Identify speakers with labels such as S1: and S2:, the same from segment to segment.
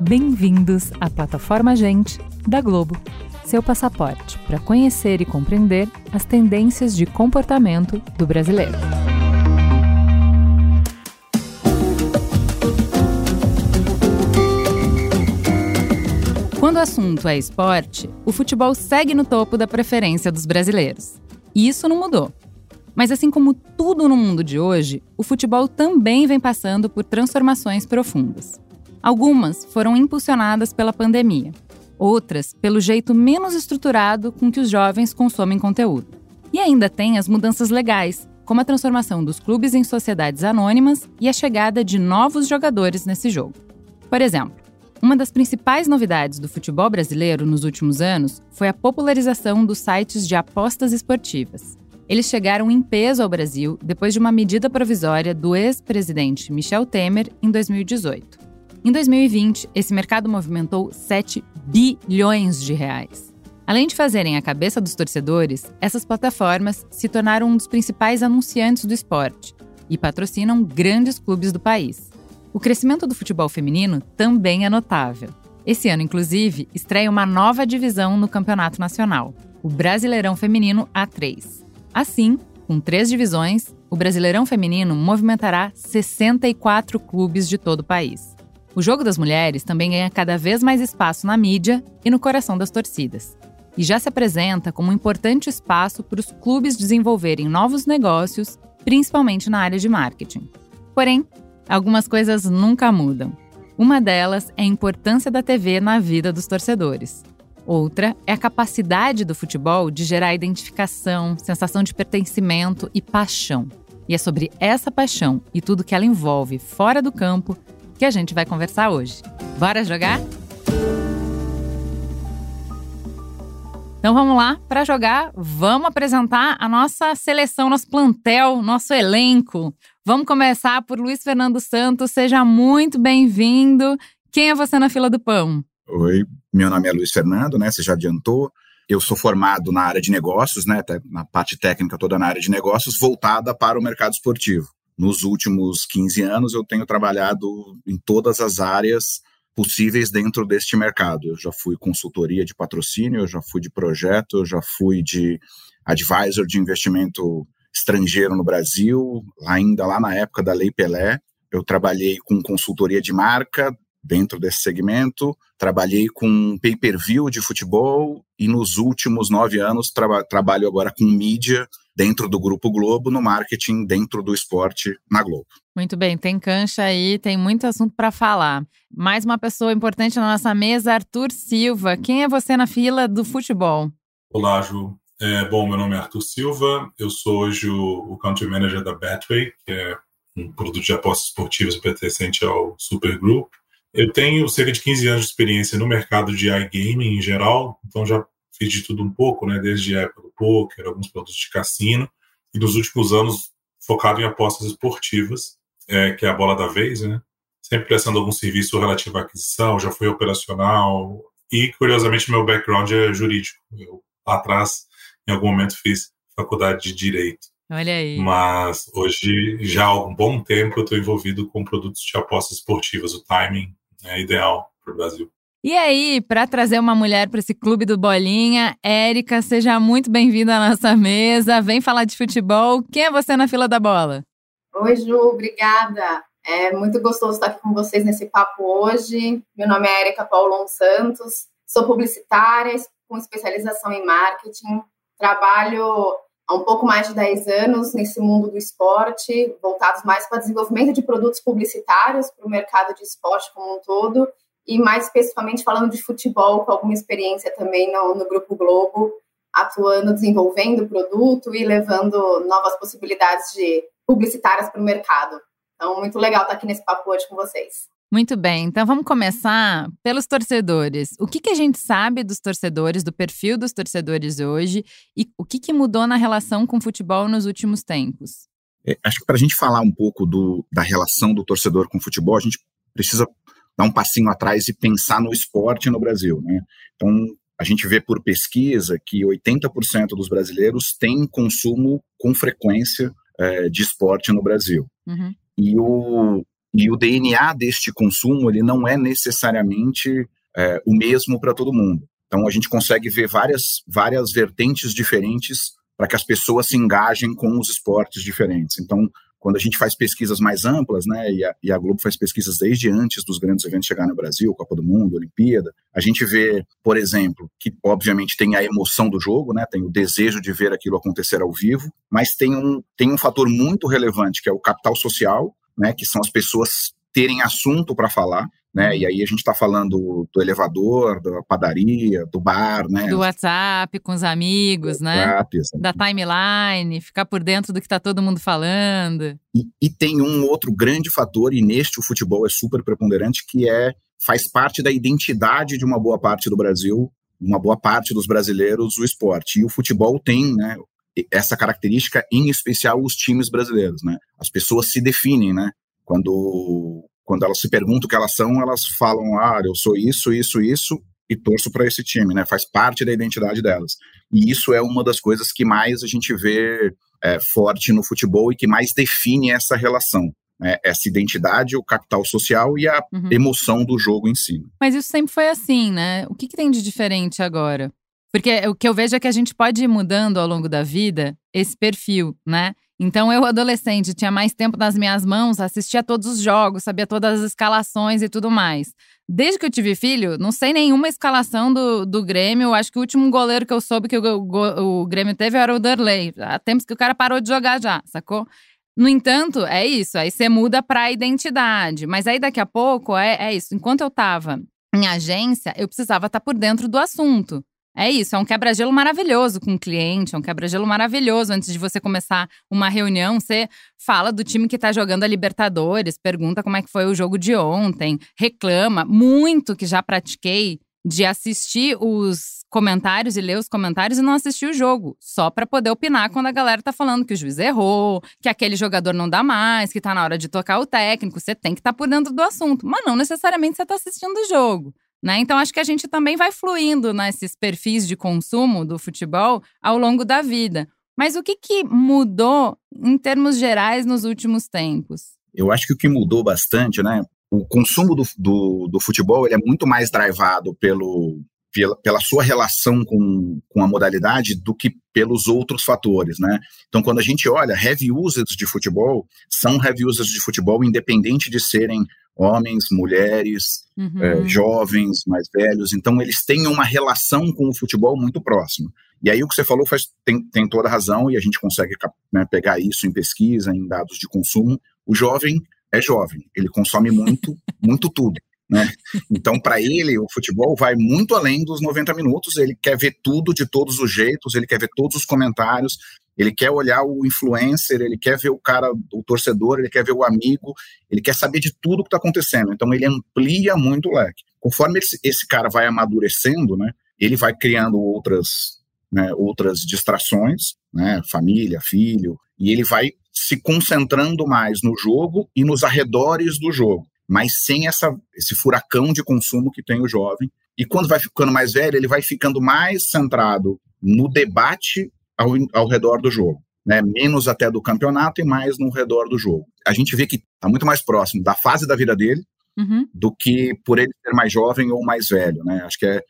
S1: Bem-vindos à plataforma Gente da Globo, seu passaporte para conhecer e compreender as tendências de comportamento do brasileiro. Quando o assunto é esporte, o futebol segue no topo da preferência dos brasileiros. E isso não mudou. Mas assim como tudo no mundo de hoje, o futebol também vem passando por transformações profundas. Algumas foram impulsionadas pela pandemia, outras pelo jeito menos estruturado com que os jovens consomem conteúdo. E ainda tem as mudanças legais, como a transformação dos clubes em sociedades anônimas e a chegada de novos jogadores nesse jogo. Por exemplo, uma das principais novidades do futebol brasileiro nos últimos anos foi a popularização dos sites de apostas esportivas. Eles chegaram em peso ao Brasil depois de uma medida provisória do ex-presidente Michel Temer em 2018. Em 2020, esse mercado movimentou 7 bilhões de reais. Além de fazerem a cabeça dos torcedores, essas plataformas se tornaram um dos principais anunciantes do esporte e patrocinam grandes clubes do país. O crescimento do futebol feminino também é notável. Esse ano, inclusive, estreia uma nova divisão no Campeonato Nacional, o Brasileirão Feminino A3. Assim, com três divisões, o Brasileirão Feminino movimentará 64 clubes de todo o país. O jogo das mulheres também ganha cada vez mais espaço na mídia e no coração das torcidas. E já se apresenta como um importante espaço para os clubes desenvolverem novos negócios, principalmente na área de marketing. Porém, algumas coisas nunca mudam. Uma delas é a importância da TV na vida dos torcedores. Outra é a capacidade do futebol de gerar identificação, sensação de pertencimento e paixão. E é sobre essa paixão e tudo que ela envolve fora do campo que a gente vai conversar hoje. Bora jogar? Então vamos lá, para jogar, vamos apresentar a nossa seleção, nosso plantel, nosso elenco. Vamos começar por Luiz Fernando Santos, seja muito bem-vindo. Quem é você na fila do pão?
S2: Oi, meu nome é Luiz Fernando, né? Você já adiantou. Eu sou formado na área de negócios, né? Na parte técnica toda na área de negócios, voltada para o mercado esportivo. Nos últimos 15 anos, eu tenho trabalhado em todas as áreas possíveis dentro deste mercado. Eu já fui consultoria de patrocínio, eu já fui de projeto, eu já fui de advisor de investimento estrangeiro no Brasil, ainda lá na época da Lei Pelé. Eu trabalhei com consultoria de marca dentro desse segmento, trabalhei com pay-per-view de futebol e nos últimos nove anos tra trabalho agora com mídia dentro do Grupo Globo, no marketing dentro do esporte na Globo.
S1: Muito bem, tem cancha aí, tem muito assunto para falar. Mais uma pessoa importante na nossa mesa, Arthur Silva. Quem é você na fila do futebol?
S3: Olá, Ju. É, bom, meu nome é Arthur Silva, eu sou hoje o, o Country Manager da Betway, que é um produto de apostas esportivas pertencente ao Super Group. Eu tenho cerca de 15 anos de experiência no mercado de iGaming em geral, então já fiz de tudo um pouco, né, desde a época do poker, alguns produtos de cassino, e nos últimos anos focado em apostas esportivas, é, que é a bola da vez, né, sempre prestando algum serviço relativo à aquisição, já fui operacional, e curiosamente meu background é jurídico. Eu lá atrás, em algum momento, fiz faculdade de direito.
S1: Olha aí.
S3: Mas hoje, já há um bom tempo, eu estou envolvido com produtos de apostas esportivas. O timing é ideal para o Brasil.
S1: E aí, para trazer uma mulher para esse clube do Bolinha, Érica, seja muito bem-vinda à nossa mesa. Vem falar de futebol. Quem é você na fila da bola?
S4: Oi, Ju, obrigada. É muito gostoso estar aqui com vocês nesse papo hoje. Meu nome é Érica Paulon Santos, sou publicitária com especialização em marketing. Trabalho há um pouco mais de 10 anos nesse mundo do esporte, voltados mais para desenvolvimento de produtos publicitários para o mercado de esporte como um todo e mais especificamente falando de futebol, com alguma experiência também no, no Grupo Globo, atuando, desenvolvendo produto e levando novas possibilidades de publicitárias para o mercado. Então, muito legal estar aqui nesse papo hoje com vocês.
S1: Muito bem, então vamos começar pelos torcedores. O que, que a gente sabe dos torcedores, do perfil dos torcedores hoje e o que, que mudou na relação com o futebol nos últimos tempos?
S2: É, acho que para a gente falar um pouco do, da relação do torcedor com o futebol, a gente precisa dar um passinho atrás e pensar no esporte no Brasil. Né? Então, a gente vê por pesquisa que 80% dos brasileiros têm consumo com frequência é, de esporte no Brasil. Uhum. E, o, e o DNA deste consumo ele não é necessariamente é, o mesmo para todo mundo. Então a gente consegue ver várias, várias vertentes diferentes para que as pessoas se engajem com os esportes diferentes. Então, quando a gente faz pesquisas mais amplas, né, e a, e a, Globo faz pesquisas desde antes dos grandes eventos chegarem no Brasil, Copa do Mundo, Olimpíada, a gente vê, por exemplo, que obviamente tem a emoção do jogo, né, tem o desejo de ver aquilo acontecer ao vivo, mas tem um, tem um fator muito relevante que é o capital social, né, que são as pessoas terem assunto para falar, né? E aí a gente está falando do elevador, da padaria, do bar, né?
S1: Do WhatsApp com os amigos, né? WhatsApp, da timeline, ficar por dentro do que está todo mundo falando.
S2: E, e, tem um outro grande fator, e neste o futebol é super preponderante, que é faz parte da identidade de uma boa parte do Brasil, uma boa parte dos brasileiros, o esporte. E o futebol tem, né? Essa característica, em especial os times brasileiros, né? As pessoas se definem, né? Quando quando elas se perguntam o que elas são, elas falam, ah, eu sou isso, isso, isso, e torço para esse time, né? Faz parte da identidade delas. E isso é uma das coisas que mais a gente vê é, forte no futebol e que mais define essa relação. Né? Essa identidade, o capital social e a uhum. emoção do jogo em si.
S1: Mas isso sempre foi assim, né? O que, que tem de diferente agora? Porque o que eu vejo é que a gente pode ir mudando ao longo da vida esse perfil, né? Então, eu, adolescente, tinha mais tempo nas minhas mãos, assistia todos os jogos, sabia todas as escalações e tudo mais. Desde que eu tive filho, não sei nenhuma escalação do, do Grêmio. Acho que o último goleiro que eu soube que o, o, o Grêmio teve era o Derley. Há tempos que o cara parou de jogar já, sacou? No entanto, é isso. Aí você muda para a identidade. Mas aí daqui a pouco é, é isso. Enquanto eu tava em agência, eu precisava estar tá por dentro do assunto. É isso, é um quebra-gelo maravilhoso com o cliente, é um quebra-gelo maravilhoso. Antes de você começar uma reunião, você fala do time que está jogando a Libertadores, pergunta como é que foi o jogo de ontem, reclama. Muito que já pratiquei de assistir os comentários e ler os comentários e não assistir o jogo, só para poder opinar quando a galera tá falando que o juiz errou, que aquele jogador não dá mais, que tá na hora de tocar o técnico, você tem que estar tá por dentro do assunto, mas não necessariamente você tá assistindo o jogo. Né? Então, acho que a gente também vai fluindo nesses perfis de consumo do futebol ao longo da vida. Mas o que, que mudou em termos gerais nos últimos tempos?
S2: Eu acho que o que mudou bastante, né? O consumo do, do, do futebol ele é muito mais drivado pelo, pela, pela, sua relação com, com a modalidade do que pelos outros fatores, né? Então, quando a gente olha, heavy users de futebol são heavy users de futebol independente de serem homens, mulheres, uhum. é, jovens, mais velhos. Então, eles têm uma relação com o futebol muito próxima. E aí, o que você falou faz, tem, tem toda a razão, e a gente consegue né, pegar isso em pesquisa, em dados de consumo. O jovem é jovem, ele consome muito, muito tudo. Né? Então, para ele, o futebol vai muito além dos 90 minutos. Ele quer ver tudo de todos os jeitos, ele quer ver todos os comentários, ele quer olhar o influencer, ele quer ver o cara, o torcedor, ele quer ver o amigo, ele quer saber de tudo que está acontecendo. Então ele amplia muito o leque. Conforme esse, esse cara vai amadurecendo, né, ele vai criando outras, né, outras distrações, né, família, filho, e ele vai se concentrando mais no jogo e nos arredores do jogo, mas sem essa, esse furacão de consumo que tem o jovem. E quando vai ficando mais velho, ele vai ficando mais centrado no debate ao, ao redor do jogo. Né, menos até do campeonato e mais no redor do jogo. A gente vê que está muito mais próximo da fase da vida dele uhum. do que por ele ser mais jovem ou mais velho. Né? Acho que é,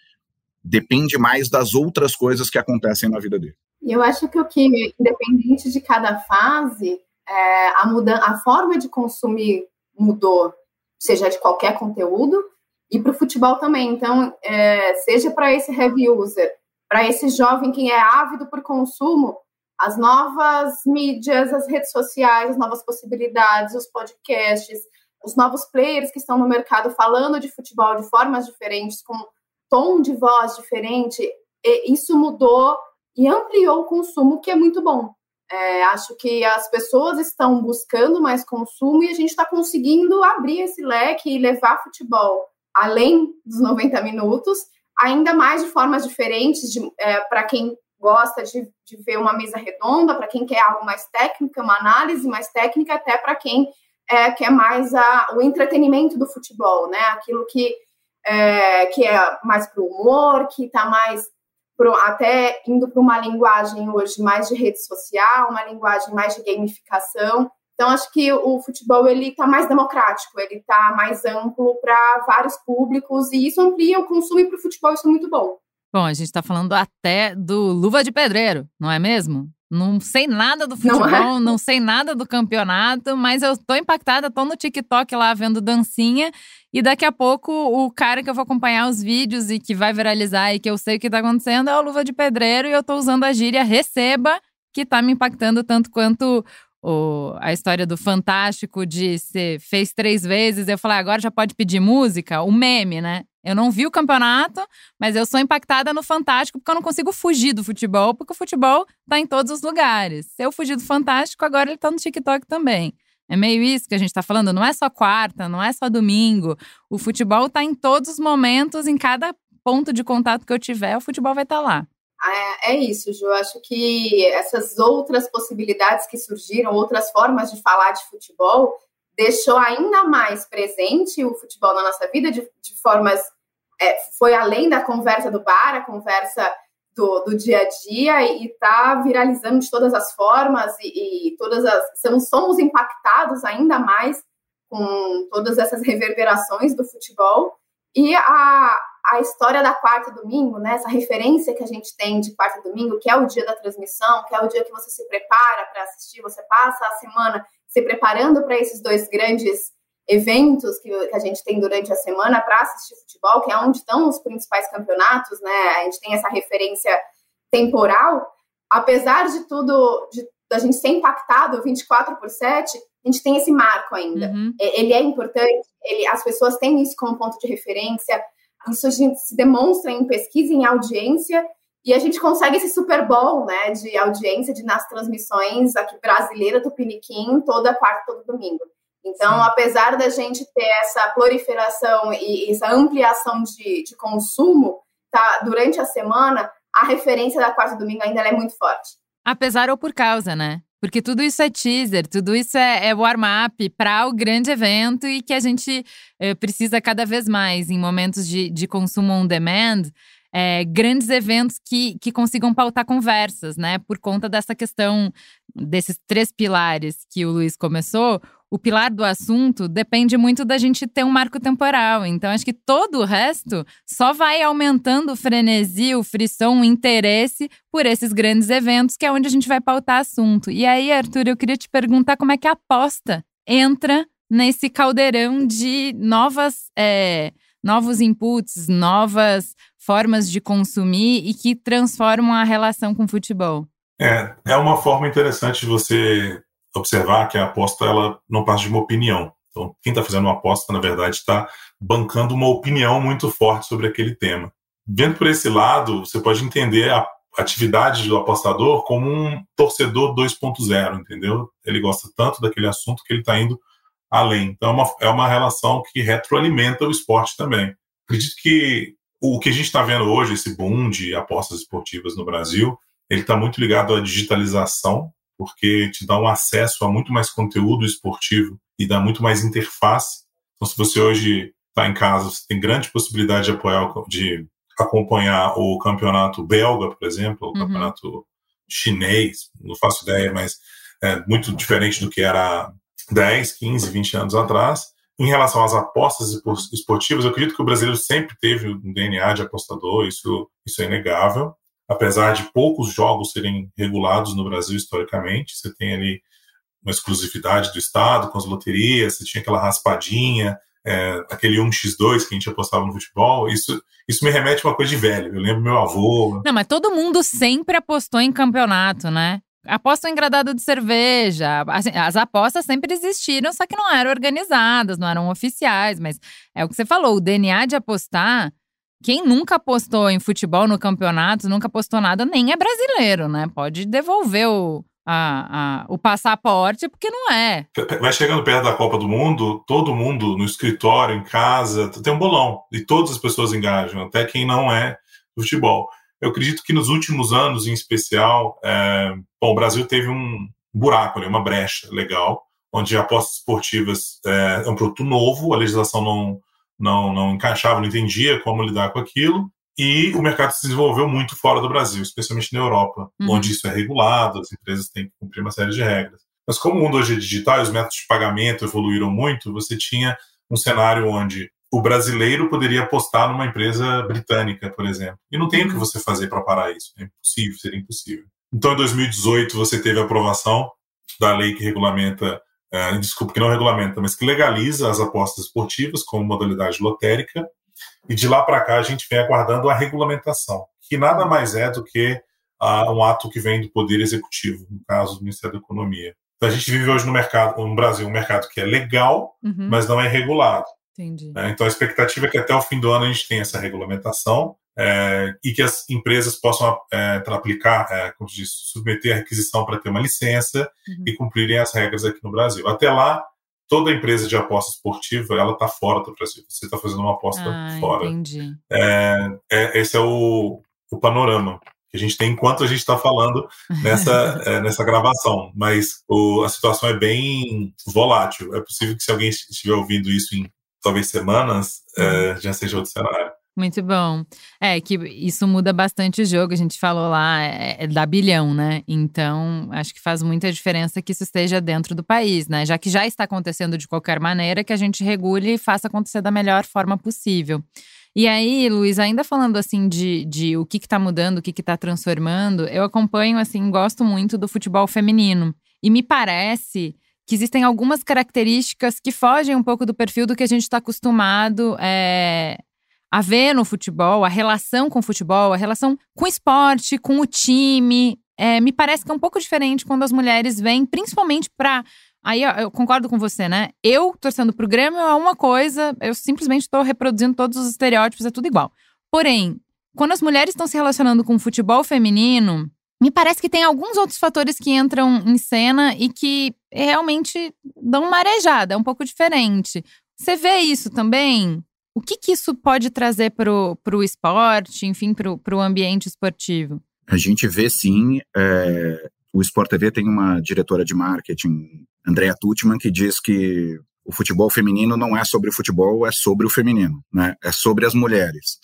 S2: depende mais das outras coisas que acontecem na vida dele.
S4: Eu acho que o que, independente de cada fase, é, a, muda a forma de consumir mudou, seja de qualquer conteúdo, e para o futebol também. Então, é, seja para esse heavy user, para esse jovem que é ávido por consumo, as novas mídias, as redes sociais, as novas possibilidades, os podcasts, os novos players que estão no mercado falando de futebol de formas diferentes, com tom de voz diferente, isso mudou e ampliou o consumo, que é muito bom. É, acho que as pessoas estão buscando mais consumo e a gente está conseguindo abrir esse leque e levar futebol além dos 90 minutos ainda mais de formas diferentes é, para quem gosta de, de, ver uma mesa redonda, para quem quer algo mais técnico, uma análise mais técnica, até para quem é, quer mais a, o entretenimento do futebol, né? Aquilo que é, que é mais para o humor, que está mais pro, até indo para uma linguagem hoje mais de rede social, uma linguagem mais de gamificação. Então, acho que o futebol ele está mais democrático, ele está mais amplo para vários públicos e isso amplia o consumo para o futebol, isso é muito bom.
S1: Bom, a gente está falando até do Luva de Pedreiro, não é mesmo? Não sei nada do futebol, não, é? não, sei nada do campeonato, mas eu tô impactada, tô no TikTok lá vendo dancinha e daqui a pouco o cara que eu vou acompanhar os vídeos e que vai viralizar e que eu sei o que tá acontecendo é o Luva de Pedreiro e eu tô usando a gíria receba, que tá me impactando tanto quanto o, a história do Fantástico de ser fez três vezes, eu falei, agora já pode pedir música, o meme, né? Eu não vi o campeonato, mas eu sou impactada no Fantástico porque eu não consigo fugir do futebol, porque o futebol tá em todos os lugares. Se eu fugir do Fantástico, agora ele tá no TikTok também. É meio isso que a gente tá falando, não é só quarta, não é só domingo. O futebol tá em todos os momentos, em cada ponto de contato que eu tiver, o futebol vai estar tá lá.
S4: É, é isso, Ju. Acho que essas outras possibilidades que surgiram, outras formas de falar de futebol, deixou ainda mais presente o futebol na nossa vida de, de formas. É, foi além da conversa do bar, a conversa do, do dia a dia e está viralizando de todas as formas e, e todas as. Somos, somos impactados ainda mais com todas essas reverberações do futebol. E a, a história da quarta e domingo, né, essa referência que a gente tem de quarta e domingo, que é o dia da transmissão, que é o dia que você se prepara para assistir, você passa a semana se preparando para esses dois grandes eventos que, que, a gente tem durante a semana para assistir futebol, que é onde estão os principais campeonatos, né? A gente tem essa referência temporal. Apesar de tudo, de, da gente ser impactado 24 por 7, a gente tem esse marco ainda. Uhum. Ele é importante, ele, as pessoas têm isso como ponto de referência. Isso a gente se demonstra em pesquisa, em audiência, e a gente consegue esse Super Bowl, né, de audiência de nas transmissões aqui brasileira do Piniquim toda quarta, todo domingo. Então, apesar da gente ter essa proliferação e essa ampliação de, de consumo, tá, durante a semana, a referência da quarta domingo ainda é muito forte.
S1: Apesar ou por causa, né? Porque tudo isso é teaser, tudo isso é, é warm-up para o grande evento e que a gente eh, precisa cada vez mais em momentos de, de consumo on demand é, grandes eventos que, que consigam pautar conversas, né? Por conta dessa questão desses três pilares que o Luiz começou, o pilar do assunto depende muito da gente ter um marco temporal. Então, acho que todo o resto só vai aumentando o frenesi, o frisson, o interesse por esses grandes eventos, que é onde a gente vai pautar assunto. E aí, Arthur, eu queria te perguntar como é que a aposta entra nesse caldeirão de novas. É, novos inputs, novas formas de consumir e que transformam a relação com o futebol.
S3: É, é uma forma interessante de você observar que a aposta ela não passa de uma opinião. Então, quem está fazendo uma aposta, na verdade, está bancando uma opinião muito forte sobre aquele tema. Vendo por esse lado, você pode entender a atividade do apostador como um torcedor 2.0, entendeu? Ele gosta tanto daquele assunto que ele está indo além. Então, é uma, é uma relação que retroalimenta o esporte também. Acredito que o que a gente está vendo hoje, esse boom de apostas esportivas no Brasil, ele está muito ligado à digitalização, porque te dá um acesso a muito mais conteúdo esportivo e dá muito mais interface. Então, se você hoje está em casa, você tem grande possibilidade de apoiar, de acompanhar o campeonato belga, por exemplo, o uhum. campeonato chinês, não faço ideia, mas é muito diferente do que era 10, 15, 20 anos atrás. Em relação às apostas esportivas, eu acredito que o brasileiro sempre teve um DNA de apostador, isso, isso é inegável. Apesar de poucos jogos serem regulados no Brasil historicamente, você tem ali uma exclusividade do Estado com as loterias, você tinha aquela raspadinha, é, aquele 1x2 que a gente apostava no futebol, isso, isso me remete a uma coisa de velho. Eu lembro meu avô.
S1: Não, mas todo mundo sempre apostou em campeonato, né? Aposta em gradado de cerveja. As apostas sempre existiram, só que não eram organizadas, não eram oficiais. Mas é o que você falou: o DNA de apostar. Quem nunca apostou em futebol no campeonato, nunca apostou nada, nem é brasileiro, né? Pode devolver o, a, a, o passaporte, porque não é.
S3: Vai chegando perto da Copa do Mundo, todo mundo no escritório, em casa, tem um bolão. E todas as pessoas engajam, até quem não é futebol. Eu acredito que nos últimos anos, em especial, é, bom, o Brasil teve um buraco ali, uma brecha legal, onde apostas esportivas é, é um produto novo, a legislação não, não, não encaixava, não entendia como lidar com aquilo. E o mercado se desenvolveu muito fora do Brasil, especialmente na Europa, uhum. onde isso é regulado, as empresas têm que cumprir uma série de regras. Mas como o mundo hoje é digital e os métodos de pagamento evoluíram muito, você tinha um cenário onde o brasileiro poderia apostar numa empresa britânica, por exemplo. E não tem o que uhum. você fazer para parar isso. É impossível, seria impossível. Então, em 2018, você teve a aprovação da lei que regulamenta, é, desculpa, que não regulamenta, mas que legaliza as apostas esportivas como modalidade lotérica. E de lá para cá, a gente vem aguardando a regulamentação, que nada mais é do que uh, um ato que vem do Poder Executivo, no caso do Ministério da Economia. Então, a gente vive hoje no mercado, no Brasil, um mercado que é legal, uhum. mas não é regulado.
S1: Entendi.
S3: Né? Então a expectativa é que até o fim do ano a gente tenha essa regulamentação é, e que as empresas possam é, aplicar, é, como diz, submeter a requisição para ter uma licença uhum. e cumprirem as regras aqui no Brasil. Até lá, toda empresa de aposta esportiva ela está fora do Brasil. Você está fazendo uma aposta
S1: ah,
S3: fora.
S1: Entendi.
S3: É, é, esse é o, o panorama que a gente tem enquanto a gente está falando nessa, é, nessa gravação. Mas o, a situação é bem volátil. É possível que se alguém estiver ouvindo isso em talvez semanas, é, já seja outro cenário.
S1: Muito bom. É que isso muda bastante o jogo. A gente falou lá, é, é da bilhão, né? Então, acho que faz muita diferença que isso esteja dentro do país, né? Já que já está acontecendo de qualquer maneira, que a gente regule e faça acontecer da melhor forma possível. E aí, Luiz, ainda falando assim de, de o que está mudando, o que está transformando, eu acompanho, assim, gosto muito do futebol feminino. E me parece que existem algumas características que fogem um pouco do perfil do que a gente está acostumado é, a ver no futebol, a relação com o futebol, a relação com o esporte, com o time. É, me parece que é um pouco diferente quando as mulheres vêm, principalmente para. Aí eu concordo com você, né? Eu torcendo pro Grêmio é uma coisa, eu simplesmente estou reproduzindo todos os estereótipos, é tudo igual. Porém, quando as mulheres estão se relacionando com o futebol feminino, me parece que tem alguns outros fatores que entram em cena e que realmente dão uma arejada, é um pouco diferente. Você vê isso também? O que, que isso pode trazer para o esporte, enfim, para o ambiente esportivo?
S2: A gente vê sim. É, o Sport TV tem uma diretora de marketing, Andrea Tutman, que diz que o futebol feminino não é sobre o futebol, é sobre o feminino, né? É sobre as mulheres.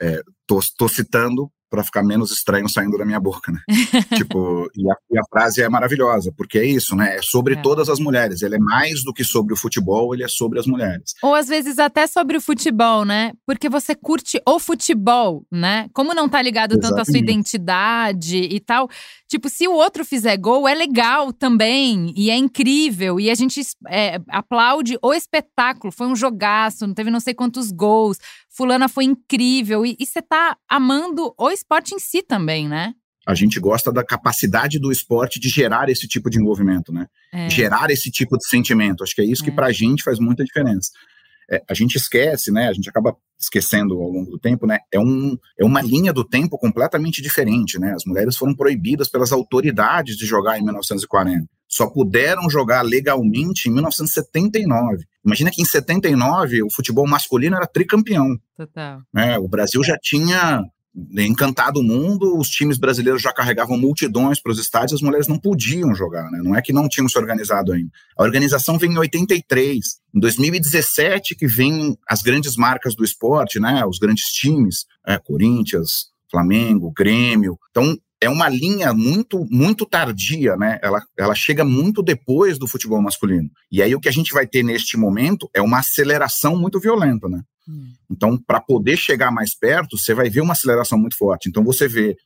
S2: É, tô, tô citando para ficar menos estranho saindo da minha boca, né? tipo, e a, e a, frase é maravilhosa, porque é isso, né? É sobre é. todas as mulheres. Ele é mais do que sobre o futebol, ele é sobre as mulheres.
S1: Ou às vezes até sobre o futebol, né? Porque você curte o futebol, né? Como não tá ligado Exatamente. tanto à sua identidade e tal. Tipo, se o outro fizer gol, é legal também. E é incrível. E a gente é, aplaude o espetáculo. Foi um jogaço, não teve não sei quantos gols fulana foi incrível. E, você tá amando o esporte em si também, né?
S2: A gente gosta da capacidade do esporte de gerar esse tipo de envolvimento, né? É. Gerar esse tipo de sentimento. Acho que é isso é. que pra gente faz muita diferença. É, a gente esquece, né? A gente acaba esquecendo ao longo do tempo, né? É, um, é uma linha do tempo completamente diferente, né? As mulheres foram proibidas pelas autoridades de jogar em 1940 só puderam jogar legalmente em 1979. Imagina que em 79 o futebol masculino era tricampeão.
S1: Total.
S2: É, o Brasil já tinha encantado o mundo, os times brasileiros já carregavam multidões para os estádios, as mulheres não podiam jogar, né? Não é que não tinham se organizado ainda. A organização vem em 83. Em 2017 que vem as grandes marcas do esporte, né? Os grandes times, é, Corinthians, Flamengo, Grêmio. Então, é uma linha muito muito tardia, né? Ela, ela chega muito depois do futebol masculino. E aí o que a gente vai ter neste momento é uma aceleração muito violenta, né? Hum. Então, para poder chegar mais perto, você vai ver uma aceleração muito forte. Então, você vê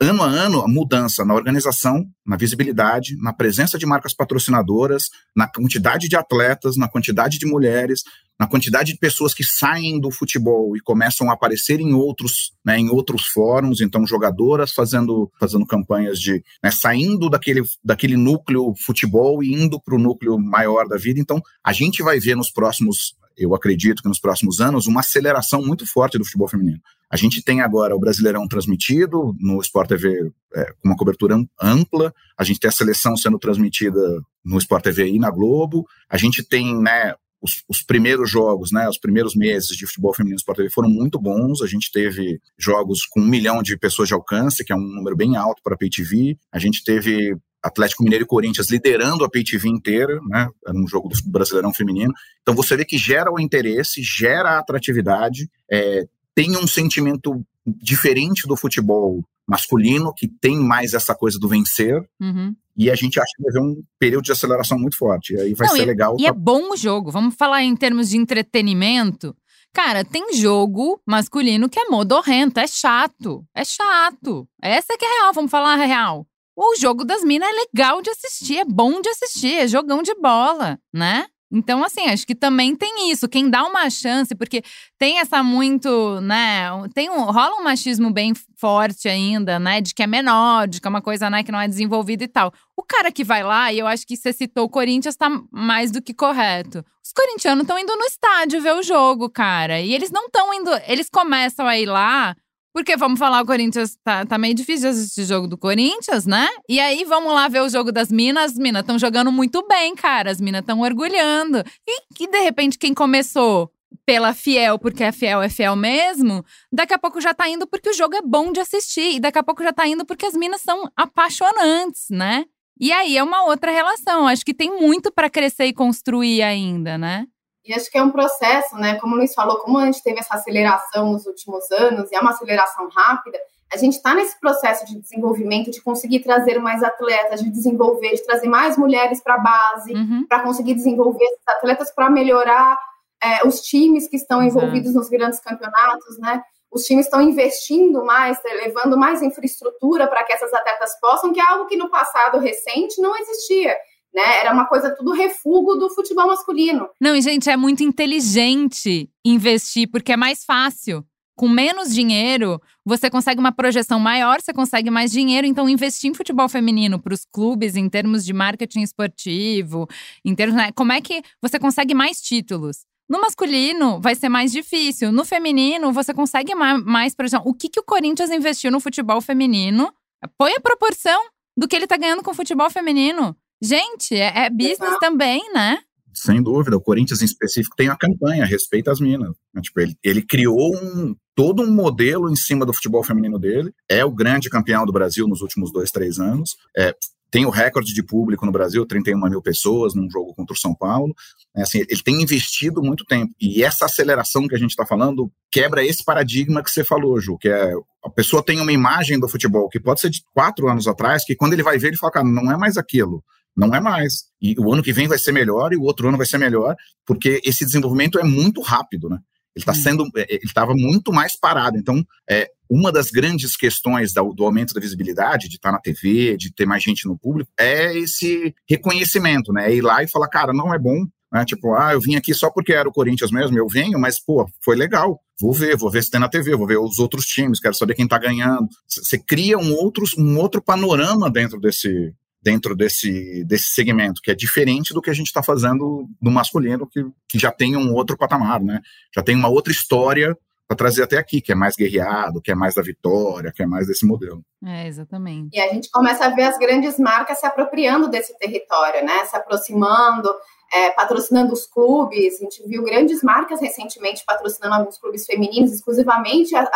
S2: ano a ano a mudança na organização, na visibilidade, na presença de marcas patrocinadoras, na quantidade de atletas, na quantidade de mulheres, na quantidade de pessoas que saem do futebol e começam a aparecer em outros, né, em outros fóruns, então jogadoras fazendo, fazendo campanhas de né, saindo daquele, daquele núcleo futebol e indo para o núcleo maior da vida. Então, a gente vai ver nos próximos eu acredito que nos próximos anos, uma aceleração muito forte do futebol feminino. A gente tem agora o Brasileirão transmitido no Sport TV é, com uma cobertura ampla, a gente tem a seleção sendo transmitida no Sport TV e na Globo, a gente tem né, os, os, primeiros jogos, né, os primeiros meses de futebol feminino no Sport TV foram muito bons. A gente teve jogos com um milhão de pessoas de alcance, que é um número bem alto para a PayTV. A gente teve Atlético Mineiro e Corinthians liderando a PTV inteira, né? Era um jogo do Brasileirão Feminino. Então você vê que gera o interesse, gera a atratividade, é, tem um sentimento diferente do futebol masculino, que tem mais essa coisa do vencer. Uhum. E a gente acha que vai haver um período de aceleração muito forte. E aí vai Não, ser
S1: e,
S2: legal.
S1: E pra... é bom o jogo. Vamos falar em termos de entretenimento. Cara, tem jogo masculino que é modorrento, é chato. É chato. Essa é que é real, vamos falar a real. O jogo das minas é legal de assistir, é bom de assistir, é jogão de bola, né? Então, assim, acho que também tem isso. Quem dá uma chance, porque tem essa muito, né? Tem um, rola um machismo bem forte ainda, né? De que é menor, de que é uma coisa, né, que não é desenvolvida e tal. O cara que vai lá, e eu acho que você citou o Corinthians, tá mais do que correto. Os corintianos estão indo no estádio ver o jogo, cara. E eles não estão indo. Eles começam a ir lá porque vamos falar, o Corinthians tá, tá meio difícil de assistir jogo do Corinthians, né? E aí vamos lá ver o jogo das Minas. As Minas estão jogando muito bem, cara. As Minas estão orgulhando. E que de repente quem começou pela fiel, porque a fiel é fiel mesmo, daqui a pouco já tá indo porque o jogo é bom de assistir. E daqui a pouco já tá indo porque as Minas são apaixonantes, né? E aí é uma outra relação. Acho que tem muito para crescer e construir ainda, né?
S4: E acho que é um processo, né? Como o Luiz falou, como a gente teve essa aceleração nos últimos anos, e é uma aceleração rápida, a gente está nesse processo de desenvolvimento, de conseguir trazer mais atletas, de desenvolver, de trazer mais mulheres para a base, uhum. para conseguir desenvolver esses atletas para melhorar é, os times que estão envolvidos uhum. nos grandes campeonatos, né? Os times estão investindo mais, levando mais infraestrutura para que essas atletas possam, que é algo que no passado recente não existia né? Era uma coisa tudo refúgio do futebol masculino.
S1: Não, e gente, é muito inteligente investir, porque é mais fácil. Com menos dinheiro, você consegue uma projeção maior, você consegue mais dinheiro. Então, investir em futebol feminino para os clubes, em termos de marketing esportivo, em termos. Né? Como é que você consegue mais títulos? No masculino, vai ser mais difícil. No feminino, você consegue mais, mais exemplo, o que, que o Corinthians investiu no futebol feminino? Põe a proporção do que ele está ganhando com o futebol feminino. Gente, é, é business Exato. também, né?
S2: Sem dúvida, o Corinthians em específico tem a campanha Respeita as Minas. Né? Tipo, ele, ele criou um, todo um modelo em cima do futebol feminino dele. É o grande campeão do Brasil nos últimos dois, três anos. É, tem o recorde de público no Brasil, 31 mil pessoas num jogo contra o São Paulo. É, assim, ele tem investido muito tempo. E essa aceleração que a gente está falando quebra esse paradigma que você falou, Ju, que é a pessoa tem uma imagem do futebol que pode ser de quatro anos atrás, que quando ele vai ver, ele fala, cara, não é mais aquilo. Não é mais. E o ano que vem vai ser melhor e o outro ano vai ser melhor, porque esse desenvolvimento é muito rápido, né? Ele está hum. sendo, é, ele estava muito mais parado. Então, é, uma das grandes questões do, do aumento da visibilidade, de estar na TV, de ter mais gente no público, é esse reconhecimento, né? É ir lá e falar, cara, não é bom, né? Tipo, ah, eu vim aqui só porque era o Corinthians mesmo, eu venho, mas, pô, foi legal. Vou ver, vou ver se tem na TV, vou ver os outros times, quero saber quem tá ganhando. Você cria um outro, um outro panorama dentro desse, dentro desse, desse segmento, que é diferente do que a gente está fazendo no masculino, que, que já tem um outro patamar, né? Já tem uma outra história para trazer até aqui, que é mais guerreado, que é mais da vitória, que é mais desse modelo.
S1: É, exatamente.
S4: E a gente começa a ver as grandes marcas se apropriando desse território, né? Se aproximando, é, patrocinando os clubes. A gente viu grandes marcas recentemente patrocinando alguns clubes femininos, exclusivamente a, a,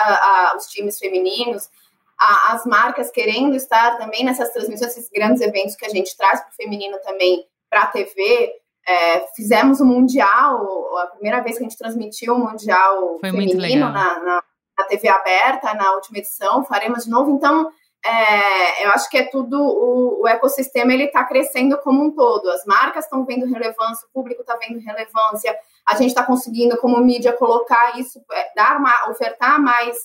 S4: a, os times femininos a, as marcas querendo estar também nessas transmissões, esses grandes eventos que a gente traz para o feminino também para a TV. É, fizemos o Mundial, a primeira vez que a gente transmitiu o Mundial
S1: Foi
S4: feminino na, na, na, TV aberta, na última edição, faremos de novo. Então, é, eu acho que é tudo, o, o ecossistema ele está crescendo como um todo. As marcas estão vendo relevância, o público está vendo relevância, a gente está conseguindo, como mídia, colocar isso, é, dar uma, ofertar mais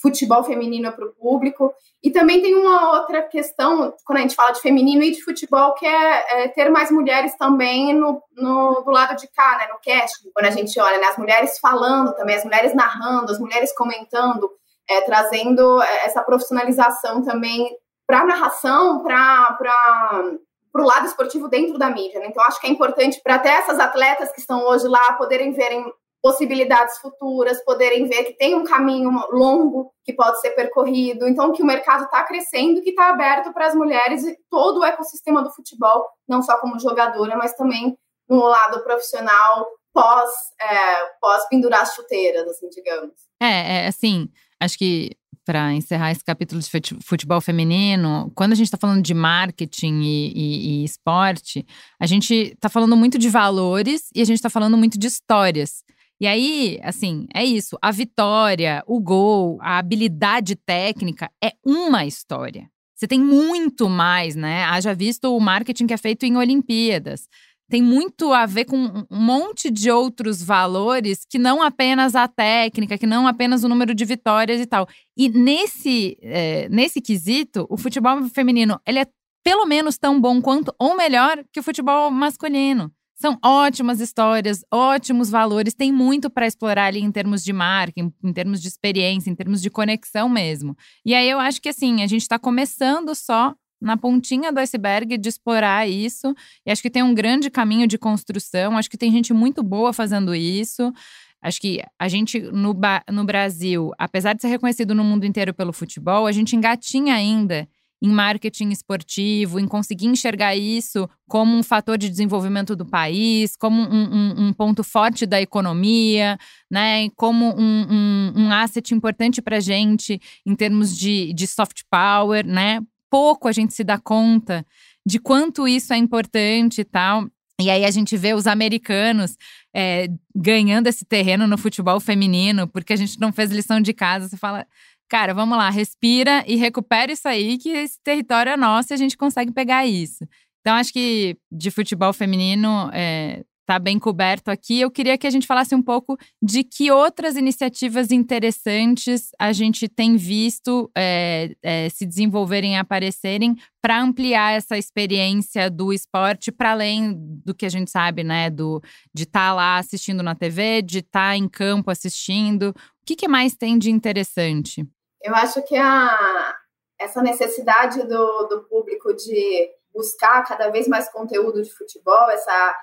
S4: futebol feminino para o público. E também tem uma outra questão, quando a gente fala de feminino e de futebol, que é, é ter mais mulheres também no, no, do lado de cá, né, no cast. Quando a gente olha, né, as mulheres falando também, as mulheres narrando, as mulheres comentando, é, trazendo é, essa profissionalização também para a narração, para para o lado esportivo dentro da mídia. Né? Então, acho que é importante para até essas atletas que estão hoje lá poderem verem possibilidades futuras, poderem ver que tem um caminho longo que pode ser percorrido, então que o mercado está crescendo, que está aberto para as mulheres e todo o ecossistema do futebol, não só como jogadora, mas também no lado profissional pós, é, pós pendurar as chuteiras, assim, digamos.
S1: É, é, assim, acho que para encerrar esse capítulo de futebol feminino, quando a gente está falando de marketing e, e, e, esporte, a gente está falando muito de valores e a gente está falando muito de histórias. E aí, assim, é isso. A vitória, o gol, a habilidade técnica é uma história. Você tem muito mais, né? Haja visto o marketing que é feito em Olimpíadas tem muito a ver com um monte de outros valores que não apenas a técnica, que não apenas o número de vitórias e tal. E nesse, é, nesse quesito, o futebol feminino ele é pelo menos tão bom quanto ou melhor que o futebol masculino. São ótimas histórias, ótimos valores, tem muito para explorar ali em termos de marca, em, em, termos de experiência, em termos de conexão mesmo. E aí eu acho que assim, a gente está começando só na pontinha do iceberg de explorar isso. E acho que tem um grande caminho de construção. Acho que tem gente muito boa fazendo isso. Acho que a gente, no, no Brasil, apesar de ser reconhecido no mundo inteiro pelo futebol, a gente engatinha ainda em marketing esportivo, em conseguir enxergar isso como um fator de desenvolvimento do país, como um, um, um ponto forte da economia, né? Como um, um, asset importante para a gente em termos de, de soft power, né? pouco a gente se dá conta de quanto isso é importante e tal. E aí a gente vê os americanos é, ganhando esse terreno no futebol feminino, porque a gente não fez lição de casa. Você fala, cara, vamos lá, respira e recupera isso aí, que esse território é nosso e a gente consegue pegar isso. Então, acho que de futebol feminino é, está bem coberto aqui. Eu queria que a gente falasse um pouco de que outras iniciativas interessantes a gente tem visto é, é, se desenvolverem e aparecerem para ampliar essa experiência do esporte para além do que a gente sabe, né? Do, de estar tá lá assistindo na TV, de estar tá em campo assistindo. O que, que mais tem de interessante?
S4: Eu acho que a, essa necessidade do, do público de buscar cada vez mais conteúdo de futebol, essa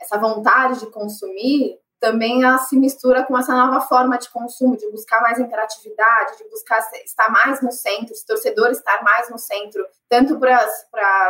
S4: essa vontade de consumir também ela se mistura com essa nova forma de consumo, de buscar mais interatividade, de buscar estar mais no centro, os torcedores estar mais no centro, tanto para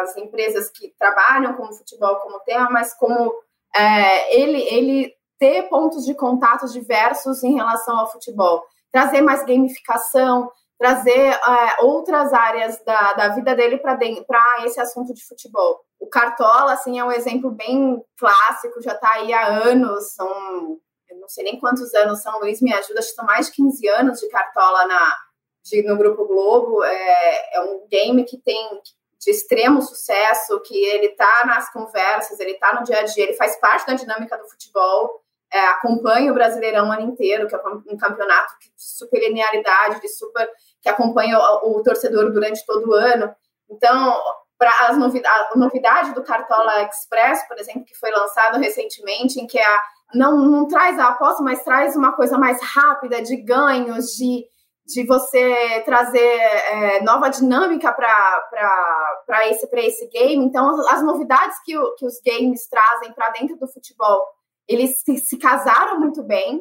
S4: as empresas que trabalham com o futebol como tema, mas como é, ele, ele ter pontos de contatos diversos em relação ao futebol, trazer mais gamificação, trazer é, outras áreas da, da vida dele para esse assunto de futebol. O Cartola, assim, é um exemplo bem clássico, já está aí há anos, são, não sei nem quantos anos São Luís, me ajuda, acho que são mais de 15 anos de Cartola na, de, no Grupo Globo, é, é um game que tem de extremo sucesso, que ele está nas conversas, ele está no dia a dia, ele faz parte da dinâmica do futebol, é, acompanha o Brasileirão o ano inteiro, que é um campeonato de super linearidade, de super que acompanha o, o torcedor durante todo o ano. Então, para as novidades, a novidade do Cartola Express, por exemplo, que foi lançado recentemente, em que a, não, não traz a aposta, mas traz uma coisa mais rápida de ganhos, de, de você trazer é, nova dinâmica para esse, esse game. Então, as novidades que, o, que os games trazem para dentro do futebol, eles se, se casaram muito bem.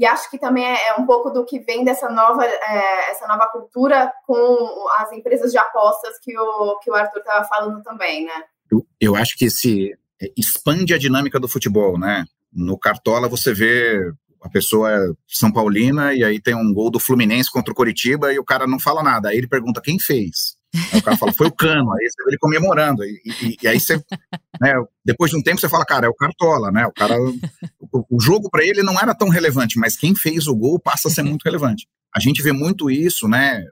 S4: E acho que também é, é um pouco do que vem dessa nova, é, essa nova cultura com as empresas de apostas que o, que o Arthur estava falando também, né?
S2: Eu, eu acho que esse é, expande a dinâmica do futebol, né? No Cartola você vê a pessoa é São Paulina e aí tem um gol do Fluminense contra o Coritiba e o cara não fala nada. Aí ele pergunta quem fez. Aí o cara fala, foi o Cano. Aí você vê ele comemorando. E, e, e aí você, né, depois de um tempo você fala, cara, é o Cartola, né? O cara, o, o jogo para ele não era tão relevante, mas quem fez o gol passa a ser muito relevante. A gente vê muito isso, né?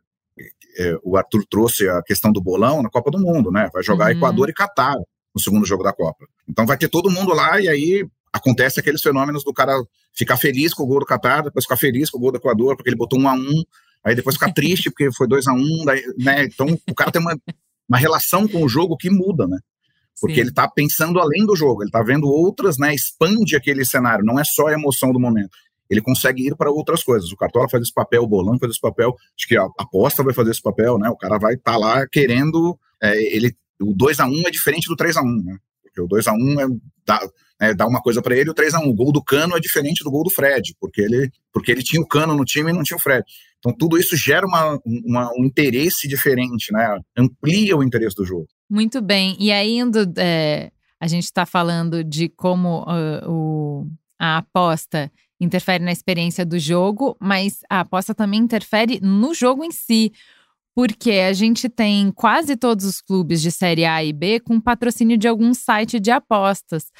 S2: É, o Arthur trouxe a questão do bolão na Copa do Mundo, né? Vai jogar uhum. Equador e Catar no segundo jogo da Copa. Então vai ter todo mundo lá e aí acontece aqueles fenômenos do cara ficar feliz com o gol do Catar, depois ficar feliz com o gol do Equador, porque ele botou um a um, aí depois ficar triste porque foi 2 a 1 um, né? Então o cara tem uma, uma relação com o jogo que muda, né? Porque Sim. ele está pensando além do jogo, ele está vendo outras, né? Expande aquele cenário, não é só a emoção do momento. Ele consegue ir para outras coisas. O Cartola faz esse papel, o Bolão faz esse papel, acho que a aposta vai fazer esse papel, né? O cara vai estar tá lá querendo. É, ele, o 2 a 1 é diferente do 3 a 1 né? Porque o 2 a 1 é, dá, é, dá uma coisa para ele, o 3 a 1 O gol do Cano é diferente do gol do Fred, porque ele, porque ele tinha o Cano no time e não tinha o Fred. Então, tudo isso gera uma, uma, um interesse diferente, né? Amplia o interesse do jogo.
S1: Muito bem. E ainda é, a gente está falando de como uh, o, a aposta interfere na experiência do jogo, mas a aposta também interfere no jogo em si. Porque a gente tem quase todos os clubes de Série A e B com patrocínio de algum site de apostas.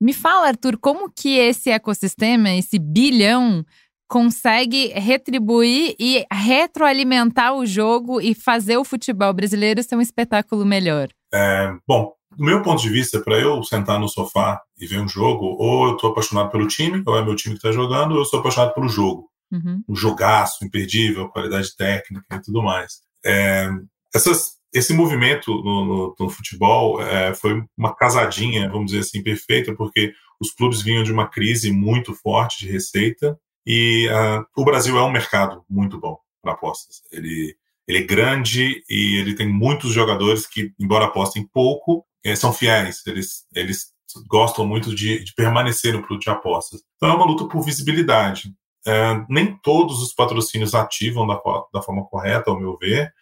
S1: Me fala, Arthur, como que esse ecossistema, esse bilhão, consegue retribuir e retroalimentar o jogo e fazer o futebol brasileiro ser um espetáculo melhor?
S3: É, bom, do meu ponto de vista, para eu sentar no sofá e ver um jogo, ou eu estou apaixonado pelo time, ou é meu time que está jogando, ou eu sou apaixonado pelo jogo. Uhum. Um jogaço imperdível, qualidade técnica e tudo mais. É, essas, esse movimento no, no, no futebol é, foi uma casadinha, vamos dizer assim, perfeita, porque os clubes vinham de uma crise muito forte de receita e uh, o Brasil é um mercado muito bom para apostas. Ele, ele é grande e ele tem muitos jogadores que, embora apostem pouco, eh, são fiéis. Eles, eles gostam muito de, de permanecer no produto de apostas. Então é uma luta por visibilidade. É, nem todos os patrocínios ativam da, da forma correta, ao meu ver.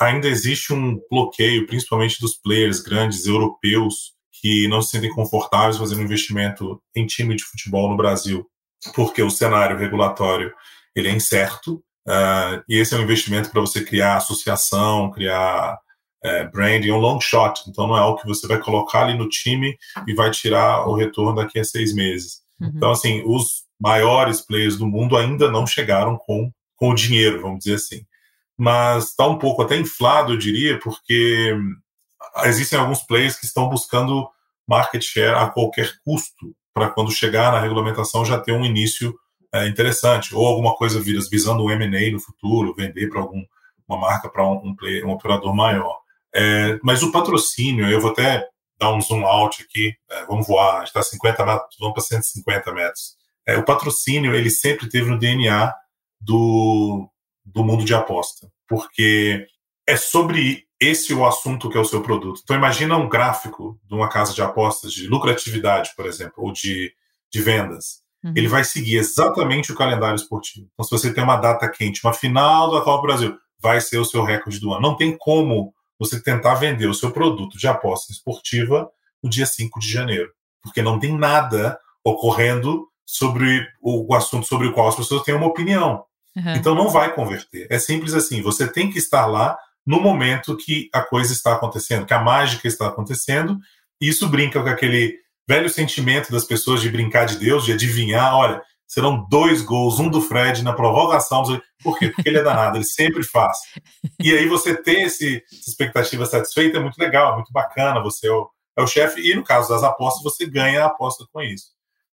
S3: Ainda existe um bloqueio, principalmente dos players grandes europeus, que não se sentem confortáveis fazendo investimento em time de futebol no Brasil, porque o cenário regulatório ele é incerto. Uh, e esse é um investimento para você criar associação, criar é, branding, é um long shot. Então não é algo que você vai colocar ali no time e vai tirar o retorno daqui a seis meses. Uhum. Então, assim, os maiores players do mundo ainda não chegaram com, com o dinheiro, vamos dizer assim. Mas está um pouco até inflado, eu diria, porque existem alguns players que estão buscando market share a qualquer custo, para quando chegar na regulamentação já ter um início é, interessante, ou alguma coisa visando um M&A no futuro, vender para alguma marca para um, um, um, operador maior. É, mas o patrocínio, eu vou até dar um zoom out aqui, é, vamos voar, está 50 metros, vamos para 150 metros. É, o patrocínio, ele sempre teve no DNA do, do mundo de aposta, porque é sobre esse o assunto que é o seu produto. Então imagina um gráfico de uma casa de apostas de lucratividade, por exemplo, ou de, de vendas. Uhum. Ele vai seguir exatamente o calendário esportivo. Então se você tem uma data quente, uma final da Copa do Brasil, vai ser o seu recorde do ano. Não tem como você tentar vender o seu produto de aposta esportiva no dia 5 de janeiro, porque não tem nada ocorrendo sobre o, o assunto sobre o qual as pessoas têm uma opinião. Uhum. Então não vai converter. É simples assim, você tem que estar lá no momento que a coisa está acontecendo, que a mágica está acontecendo, e isso brinca com aquele velho sentimento das pessoas de brincar de Deus, de adivinhar, olha, serão dois gols, um do Fred na prorrogação. Por quê? Porque ele é danado, ele sempre faz. E aí você ter esse, essa expectativa satisfeita é muito legal, é muito bacana, você é o, é o chefe, e no caso das apostas, você ganha a aposta com isso.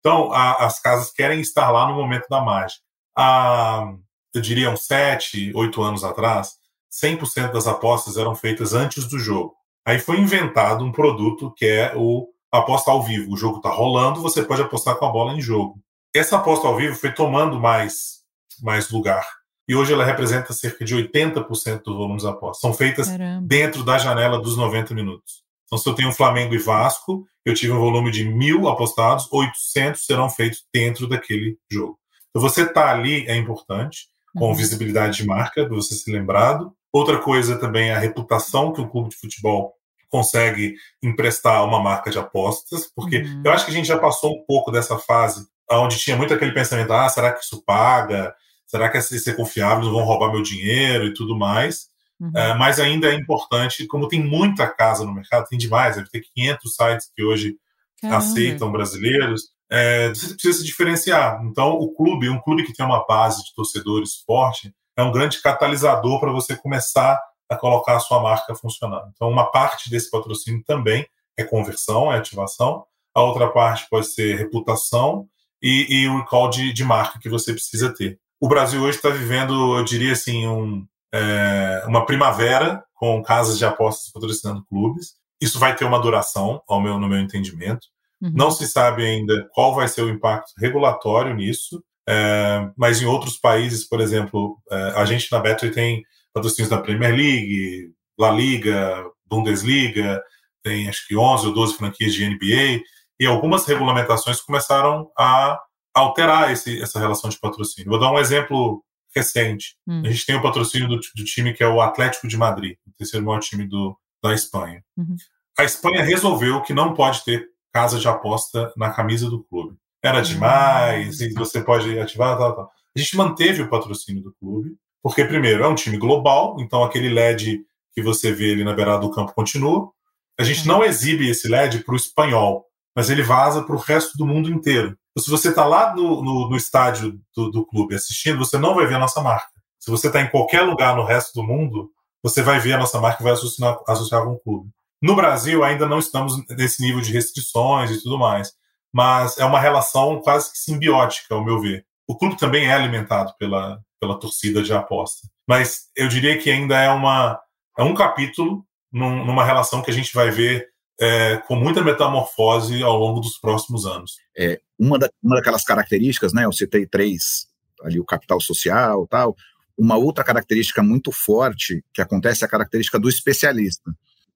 S3: Então, a, as casas querem estar lá no momento da mágica. Há, eu diria, uns sete, oito anos atrás, 100% das apostas eram feitas antes do jogo. Aí foi inventado um produto que é o aposta ao vivo. O jogo está rolando, você pode apostar com a bola em jogo essa aposta ao vivo foi tomando mais, mais lugar. E hoje ela representa cerca de 80% dos volumes de apostas. São feitas Caramba. dentro da janela dos 90 minutos. Então, se eu tenho Flamengo e Vasco, eu tive um volume de mil apostados, 800 serão feitos dentro daquele jogo. Então, você tá ali é importante, com uhum. visibilidade de marca, para você ser lembrado. Outra coisa também é a reputação que o clube de futebol consegue emprestar a uma marca de apostas, porque uhum. eu acho que a gente já passou um pouco dessa fase onde tinha muito aquele pensamento, ah, será que isso paga? Será que é ser confiável, não vão roubar meu dinheiro e tudo mais? Uhum. É, mas ainda é importante, como tem muita casa no mercado, tem demais, deve ter 500 sites que hoje Caramba. aceitam brasileiros, é, você precisa se diferenciar. Então, o clube, um clube que tem uma base de torcedores forte, é um grande catalisador para você começar a colocar a sua marca funcionando. Então, uma parte desse patrocínio também é conversão, é ativação, a outra parte pode ser reputação e, e o recall de, de marca que você precisa ter. O Brasil hoje está vivendo, eu diria assim, um, é, uma primavera com casas de apostas patrocinando clubes. Isso vai ter uma duração, ao meu, no meu entendimento. Uhum. Não se sabe ainda qual vai ser o impacto regulatório nisso, é, mas em outros países, por exemplo, é, a gente na Betway tem patrocínios da Premier League, La Liga, Bundesliga, tem acho que 11 ou 12 franquias de NBA e algumas regulamentações começaram a alterar esse, essa relação de patrocínio. Vou dar um exemplo recente. Hum. A gente tem o patrocínio do, do, time que é o Atlético de Madrid, o terceiro maior time do, da Espanha. Uhum. A Espanha resolveu que não pode ter casa de aposta na camisa do clube. Era demais, e você pode ativar, tal, tal. A gente manteve o patrocínio do clube, porque, primeiro, é um time global, então aquele LED que você vê ali na beirada do campo continua. A gente não exibe esse LED para o espanhol, mas ele vaza para o resto do mundo inteiro. Então, se você está lá no, no, no estádio do, do, clube assistindo, você não vai ver a nossa marca. Se você está em qualquer lugar no resto do mundo, você vai ver a nossa marca e vai associar, associar com o clube. No Brasil, ainda não estamos nesse nível de restrições e tudo mais, mas é uma relação quase que simbiótica, ao meu ver. O clube também é alimentado pela, pela torcida de aposta, mas eu diria que ainda é, uma, é um capítulo num, numa relação que a gente vai ver é, com muita metamorfose ao longo dos próximos anos.
S2: É, uma, da, uma daquelas características, né, eu citei três, ali o capital social tal, uma outra característica muito forte que acontece é a característica do especialista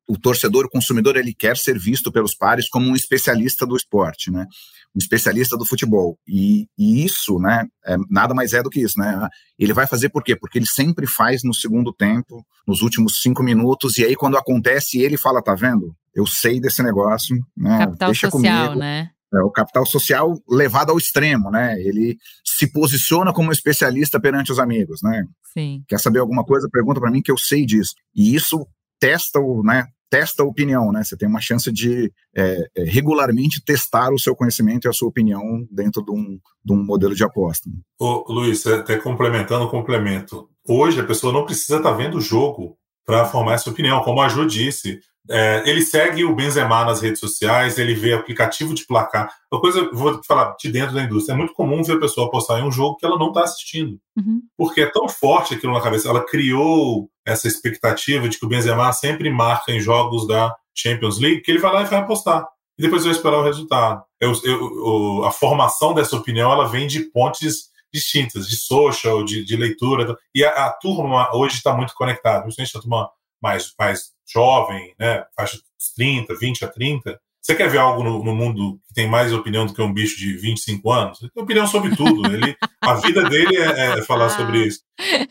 S2: o torcedor, o consumidor, ele quer ser visto pelos pares como um especialista do esporte, né? Um especialista do futebol. E, e isso, né, é, nada mais é do que isso, né? Ele vai fazer por quê? Porque ele sempre faz no segundo tempo, nos últimos cinco minutos, e aí quando acontece, ele fala, tá vendo? Eu sei desse negócio, né?
S1: Capital Deixa social, comigo. né?
S2: É o capital social levado ao extremo, né? Ele se posiciona como especialista perante os amigos, né?
S1: Sim.
S2: Quer saber alguma coisa? Pergunta para mim que eu sei disso. E isso testa o, né, testa a opinião, né? Você tem uma chance de é, é, regularmente testar o seu conhecimento e a sua opinião dentro de um, de um modelo de aposta.
S3: Ô, Luiz, até complementando o complemento. Hoje a pessoa não precisa estar tá vendo o jogo para formar essa opinião. Como a Ju disse, é, ele segue o Benzema nas redes sociais, ele vê aplicativo de placar. Uma coisa, vou falar de dentro da indústria, é muito comum ver a pessoa apostar em um jogo que ela não está assistindo.
S1: Uhum.
S3: Porque é tão forte aquilo na cabeça. Ela criou essa expectativa de que o Benzema sempre marca em jogos da Champions League, que ele vai lá e vai apostar. E depois vai esperar o resultado. Eu, eu, a formação dessa opinião ela vem de pontes distintas, de social, de, de leitura. E a, a turma hoje está muito conectada, principalmente a turma mais, mais jovem, né, faixa dos 30, 20 a 30, você quer ver algo no, no, mundo que tem mais opinião do que um bicho de 25 anos? Ele tem opinião sobre tudo. Ele, a vida dele é, é falar sobre isso.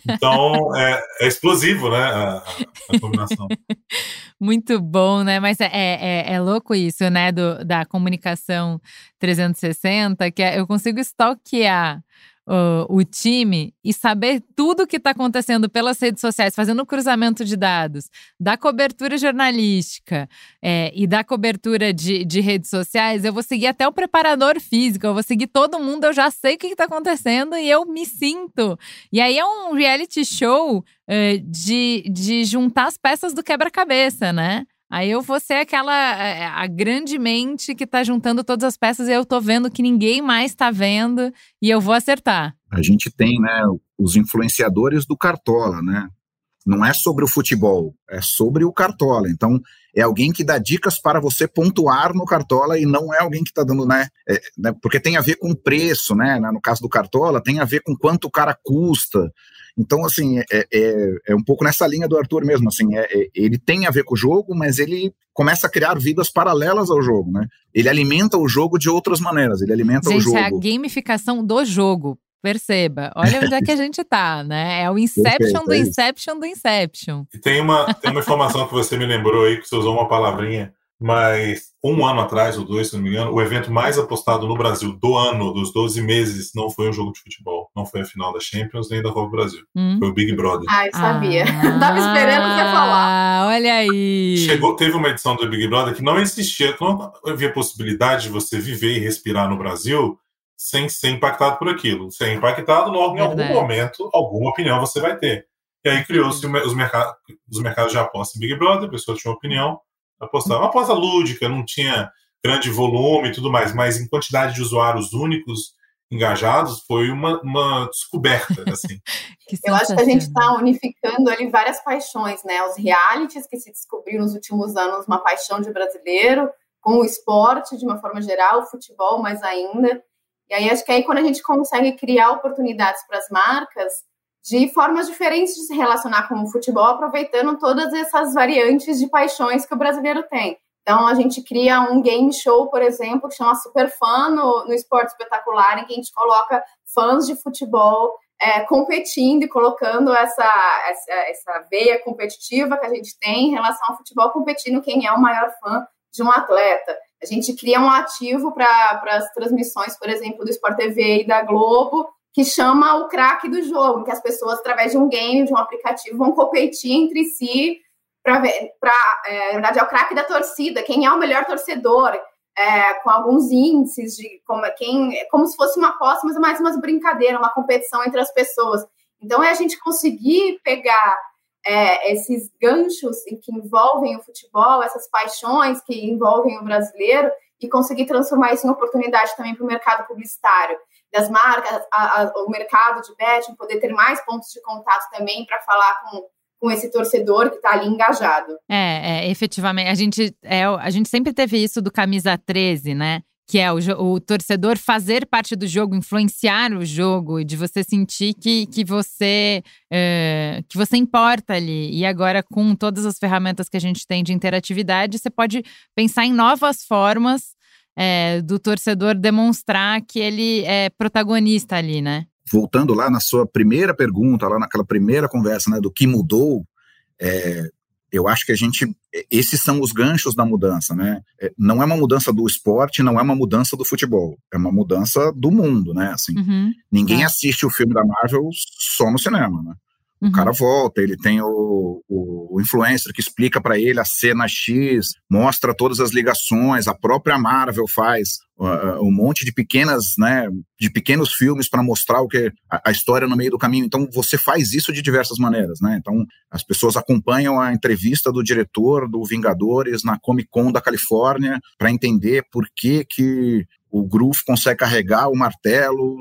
S3: Então, é, é explosivo, né, a, a, combinação.
S1: Muito bom, né? Mas é, é, é, louco isso, né, do, da comunicação 360, que é, eu consigo stalkear uh, o time e saber tudo o que está acontecendo pelas redes sociais, fazendo cruzamento de dados, da cobertura jornalística é, e da cobertura de, de redes sociais, eu vou seguir até o preparador físico, eu vou seguir todo mundo, eu já sei o que está acontecendo e eu me sinto. E aí é um reality show uh, de, de juntar as peças do quebra-cabeça, né? Aí eu vou ser aquela é, a grande mente que tá juntando todas as peças e eu tô vendo que ninguém mais tá vendo e eu vou acertar.
S2: A gente tem, né, os influenciadores do Cartola, né? Não é sobre o futebol, é sobre o Cartola. Então, é alguém que dá dicas para você pontuar no Cartola e não é alguém que está dando, né, é, né, Porque tem a ver com preço, né? No caso do Cartola, tem a ver com quanto o cara custa. Então, assim, é, é, é, um pouco nessa linha do Arthur mesmo, assim, é, é, ele tem a ver com o jogo, mas ele começa a criar vidas paralelas ao jogo, né? Ele alimenta o jogo de outras maneiras, ele alimenta
S1: Gente,
S2: o jogo.
S1: é a gamificação do jogo. Perceba, olha onde é que a gente tá, né? É o Inception do Inception do Inception.
S3: E tem uma, tem uma informação que você me lembrou aí, que você usou uma palavrinha mas um ano atrás, ou dois, se não me engano, o evento mais apostado no Brasil do ano, dos 12 meses, não foi um jogo de futebol. Não foi a final da Champions nem da Copa do Brasil. Hum. Foi o Big Brother.
S4: Ah, eu sabia. Ah, Tava esperando você falar.
S1: Olha aí.
S3: Chegou, teve uma edição do Big Brother que não existia, não havia possibilidade de você viver e respirar no Brasil sem ser impactado por aquilo. Ser impactado, logo em algum momento, alguma opinião você vai ter. E aí criou-se os, mercados, os mercados de aposta em Big Brother, a pessoa tinha uma opinião, apostar. Uma aposta lúdica, não tinha grande volume e tudo mais, mas em quantidade de usuários únicos engajados foi uma, uma descoberta, assim.
S4: Eu acho que a gente está unificando ali várias paixões, né? Os realities que se descobriu nos últimos anos uma paixão de brasileiro, com o esporte de uma forma geral, o futebol mais ainda. E aí acho que aí quando a gente consegue criar oportunidades para as marcas, de formas diferentes de se relacionar com o futebol, aproveitando todas essas variantes de paixões que o brasileiro tem. Então, a gente cria um game show, por exemplo, que chama Super Fã no, no Esporte Espetacular, em que a gente coloca fãs de futebol é, competindo e colocando essa, essa, essa veia competitiva que a gente tem em relação ao futebol, competindo quem é o maior fã de um atleta. A gente cria um ativo para as transmissões, por exemplo, do Sport TV e da Globo, que chama o craque do jogo, que as pessoas, através de um game, de um aplicativo, vão competir entre si para ver, pra, é, na verdade, é o craque da torcida, quem é o melhor torcedor, é, com alguns índices de como, quem, é como se fosse uma aposta, mas é mais uma brincadeira, uma competição entre as pessoas. Então, é a gente conseguir pegar é, esses ganchos que envolvem o futebol, essas paixões que envolvem o brasileiro, e conseguir transformar isso em oportunidade também para o mercado publicitário das marcas, a, a, o mercado de betting, poder ter mais pontos de contato também para falar com, com esse torcedor que está ali engajado.
S1: É, é, efetivamente. A gente, é, a gente sempre teve isso do camisa 13, né? Que é o, o torcedor fazer parte do jogo, influenciar o jogo, de você sentir que, que você é, que você importa ali. E agora, com todas as ferramentas que a gente tem de interatividade, você pode pensar em novas formas é, do torcedor demonstrar que ele é protagonista ali, né?
S2: Voltando lá na sua primeira pergunta, lá naquela primeira conversa, né, do que mudou, é, eu acho que a gente, esses são os ganchos da mudança, né? É, não é uma mudança do esporte, não é uma mudança do futebol, é uma mudança do mundo, né? Assim, uhum, ninguém é. assiste o filme da Marvel só no cinema, né? O uhum. cara volta, ele tem o, o, o influencer que explica para ele a cena X, mostra todas as ligações, a própria Marvel faz uh, um monte de pequenas, né, de pequenos filmes para mostrar o que a, a, história no meio do caminho. Então você faz isso de diversas maneiras, né? Então as pessoas acompanham a entrevista do diretor do Vingadores na Comic Con da Califórnia para entender por que que o Groove consegue carregar o martelo,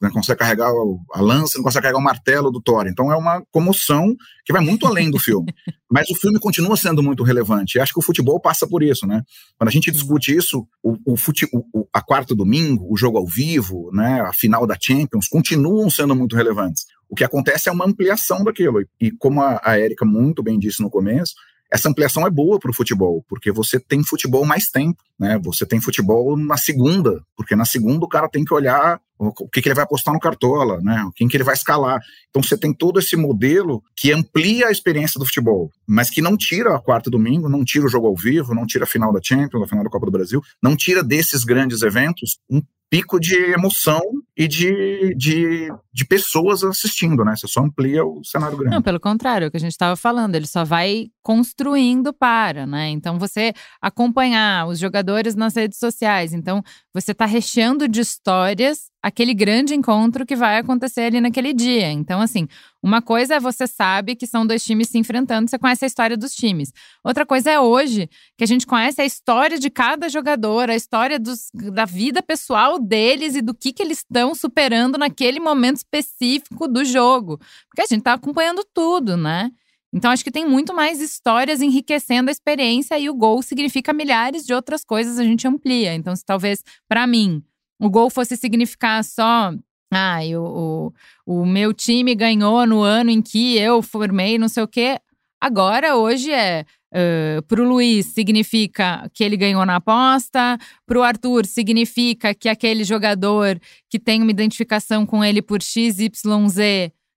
S2: né, consegue carregar a lança, não consegue carregar o martelo do Thor. Então é uma comoção que vai muito além do filme. Mas o filme continua sendo muito relevante. E acho que o futebol passa por isso, né? Quando a gente discute isso, o, o, fute, o, a quarta domingo, o jogo ao vivo, né, a final da Champions, continuam sendo muito relevantes. O que acontece é uma ampliação daquilo. E como a, a Erika muito bem disse no começo, essa ampliação é boa para o futebol, porque você tem futebol mais tempo, né? Você tem futebol na segunda, porque na segunda o cara tem que olhar o que, que ele vai apostar no Cartola, né? Quem que ele vai escalar. Então você tem todo esse modelo que amplia a experiência do futebol, mas que não tira a quarta domingo, não tira o jogo ao vivo, não tira a final da Champions, a final da Copa do Brasil, não tira desses grandes eventos um pico de emoção e de, de, de pessoas assistindo, né? Você só amplia o cenário grande.
S1: Não, pelo contrário, é o que a gente estava falando, ele só vai construindo para, né? Então você acompanhar os jogadores nas redes sociais, então você está recheando de histórias aquele grande encontro que vai acontecer ali naquele dia. Então, assim, uma coisa é você sabe que são dois times se enfrentando, você conhece a história dos times. Outra coisa é hoje, que a gente conhece a história de cada jogador, a história dos, da vida pessoal deles e do que, que eles estão superando naquele momento específico do jogo. Porque a gente está acompanhando tudo, né? Então, acho que tem muito mais histórias enriquecendo a experiência e o gol significa milhares de outras coisas, a gente amplia. Então, se talvez, para mim, o gol fosse significar só. Ah, o, o, o meu time ganhou no ano em que eu formei, não sei o quê. Agora, hoje é. Uh, para o Luiz significa que ele ganhou na aposta, para o Arthur significa que aquele jogador que tem uma identificação com ele por XYZ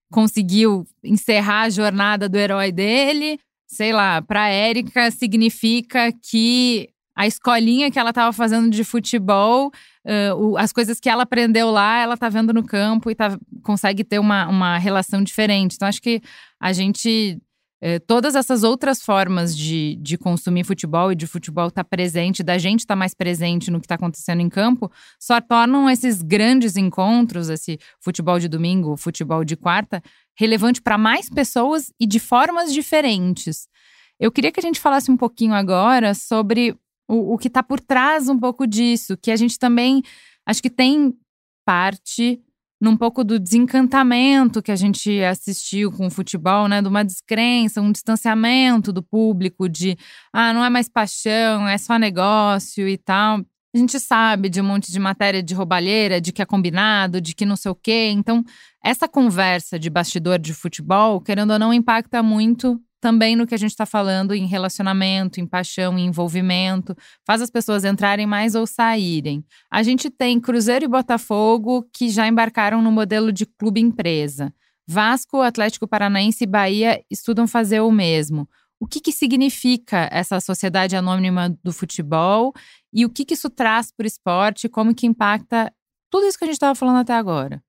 S1: conseguiu encerrar a jornada do herói dele. Sei lá, para a Érica significa que a escolinha que ela estava fazendo de futebol, uh, o, as coisas que ela aprendeu lá, ela tá vendo no campo e tá, consegue ter uma, uma relação diferente. Então, acho que a gente. Uh, todas essas outras formas de, de consumir futebol e de futebol estar tá presente, da gente estar tá mais presente no que está acontecendo em campo, só tornam esses grandes encontros, esse futebol de domingo, futebol de quarta, relevante para mais pessoas e de formas diferentes. Eu queria que a gente falasse um pouquinho agora sobre o, o que está por trás um pouco disso, que a gente também acho que tem parte num pouco do desencantamento que a gente assistiu com o futebol, né? De uma descrença, um distanciamento do público de ah, não é mais paixão, é só negócio e tal. A gente sabe de um monte de matéria de roubalheira, de que é combinado, de que não sei o quê. Então, essa conversa de bastidor de futebol, querendo ou não, impacta muito também no que a gente está falando em relacionamento, em paixão, em envolvimento, faz as pessoas entrarem mais ou saírem. A gente tem Cruzeiro e Botafogo que já embarcaram no modelo de clube empresa. Vasco, Atlético Paranaense e Bahia estudam fazer o mesmo. O que, que significa essa sociedade anônima do futebol E o que, que isso traz para o esporte? Como que impacta tudo isso que a gente estava falando até agora?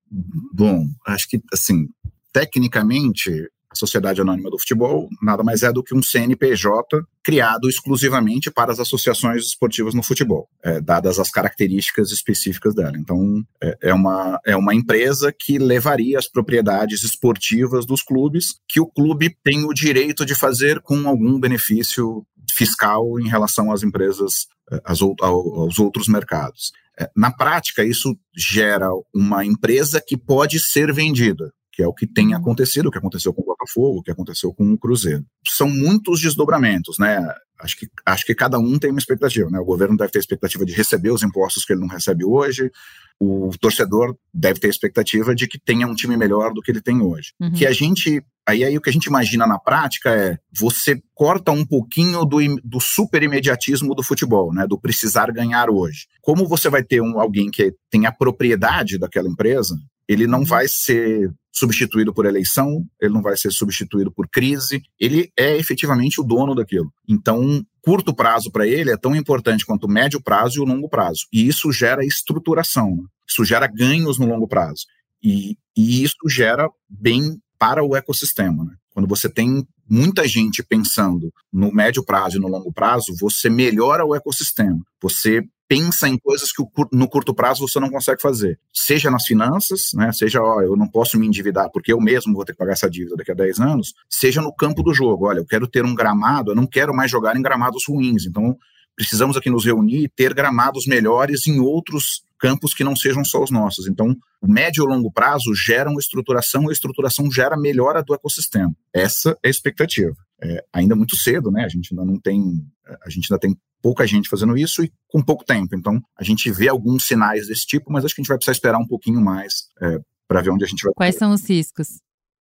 S2: Bom, acho que, assim, tecnicamente, Sociedade Anônima do Futebol nada mais é do que um CNPJ criado exclusivamente para as associações esportivas no futebol, é, dadas as características específicas dela. Então, é, é, uma, é uma empresa que levaria as propriedades esportivas dos clubes, que o clube tem o direito de fazer com algum benefício fiscal em relação às empresas, é, às, aos outros mercados. É, na prática, isso gera uma empresa que pode ser vendida que é o que tem uhum. acontecido, o que aconteceu com o Botafogo, o que aconteceu com o Cruzeiro. São muitos desdobramentos, né? Acho que, acho que cada um tem uma expectativa, né? O governo deve ter a expectativa de receber os impostos que ele não recebe hoje, o torcedor deve ter a expectativa de que tenha um time melhor do que ele tem hoje. Uhum. Que a gente Aí, aí o que a gente imagina na prática é você corta um pouquinho do, do super imediatismo do futebol, né? Do precisar ganhar hoje. Como você vai ter um, alguém que tem a propriedade daquela empresa, ele não uhum. vai ser substituído por eleição, ele não vai ser substituído por crise, ele é efetivamente o dono daquilo. Então, curto prazo para ele é tão importante quanto o médio prazo e o longo prazo. E isso gera estruturação, né? isso gera ganhos no longo prazo. E, e isso gera bem para o ecossistema. Né? Quando você tem muita gente pensando no médio prazo e no longo prazo, você melhora o ecossistema. Você pensa em coisas que no curto prazo você não consegue fazer. Seja nas finanças, né? seja, ó, eu não posso me endividar porque eu mesmo vou ter que pagar essa dívida daqui a 10 anos, seja no campo do jogo. Olha, eu quero ter um gramado, eu não quero mais jogar em gramados ruins. Então, precisamos aqui nos reunir e ter gramados melhores em outros campos que não sejam só os nossos. Então, o médio e longo prazo geram estruturação e a estruturação gera melhora do ecossistema. Essa é a expectativa. É, ainda muito cedo, né? A gente ainda não tem, a gente ainda tem pouca gente fazendo isso e com pouco tempo. Então, a gente vê alguns sinais desse tipo, mas acho que a gente vai precisar esperar um pouquinho mais é, para ver onde a gente vai.
S1: Quais são os riscos?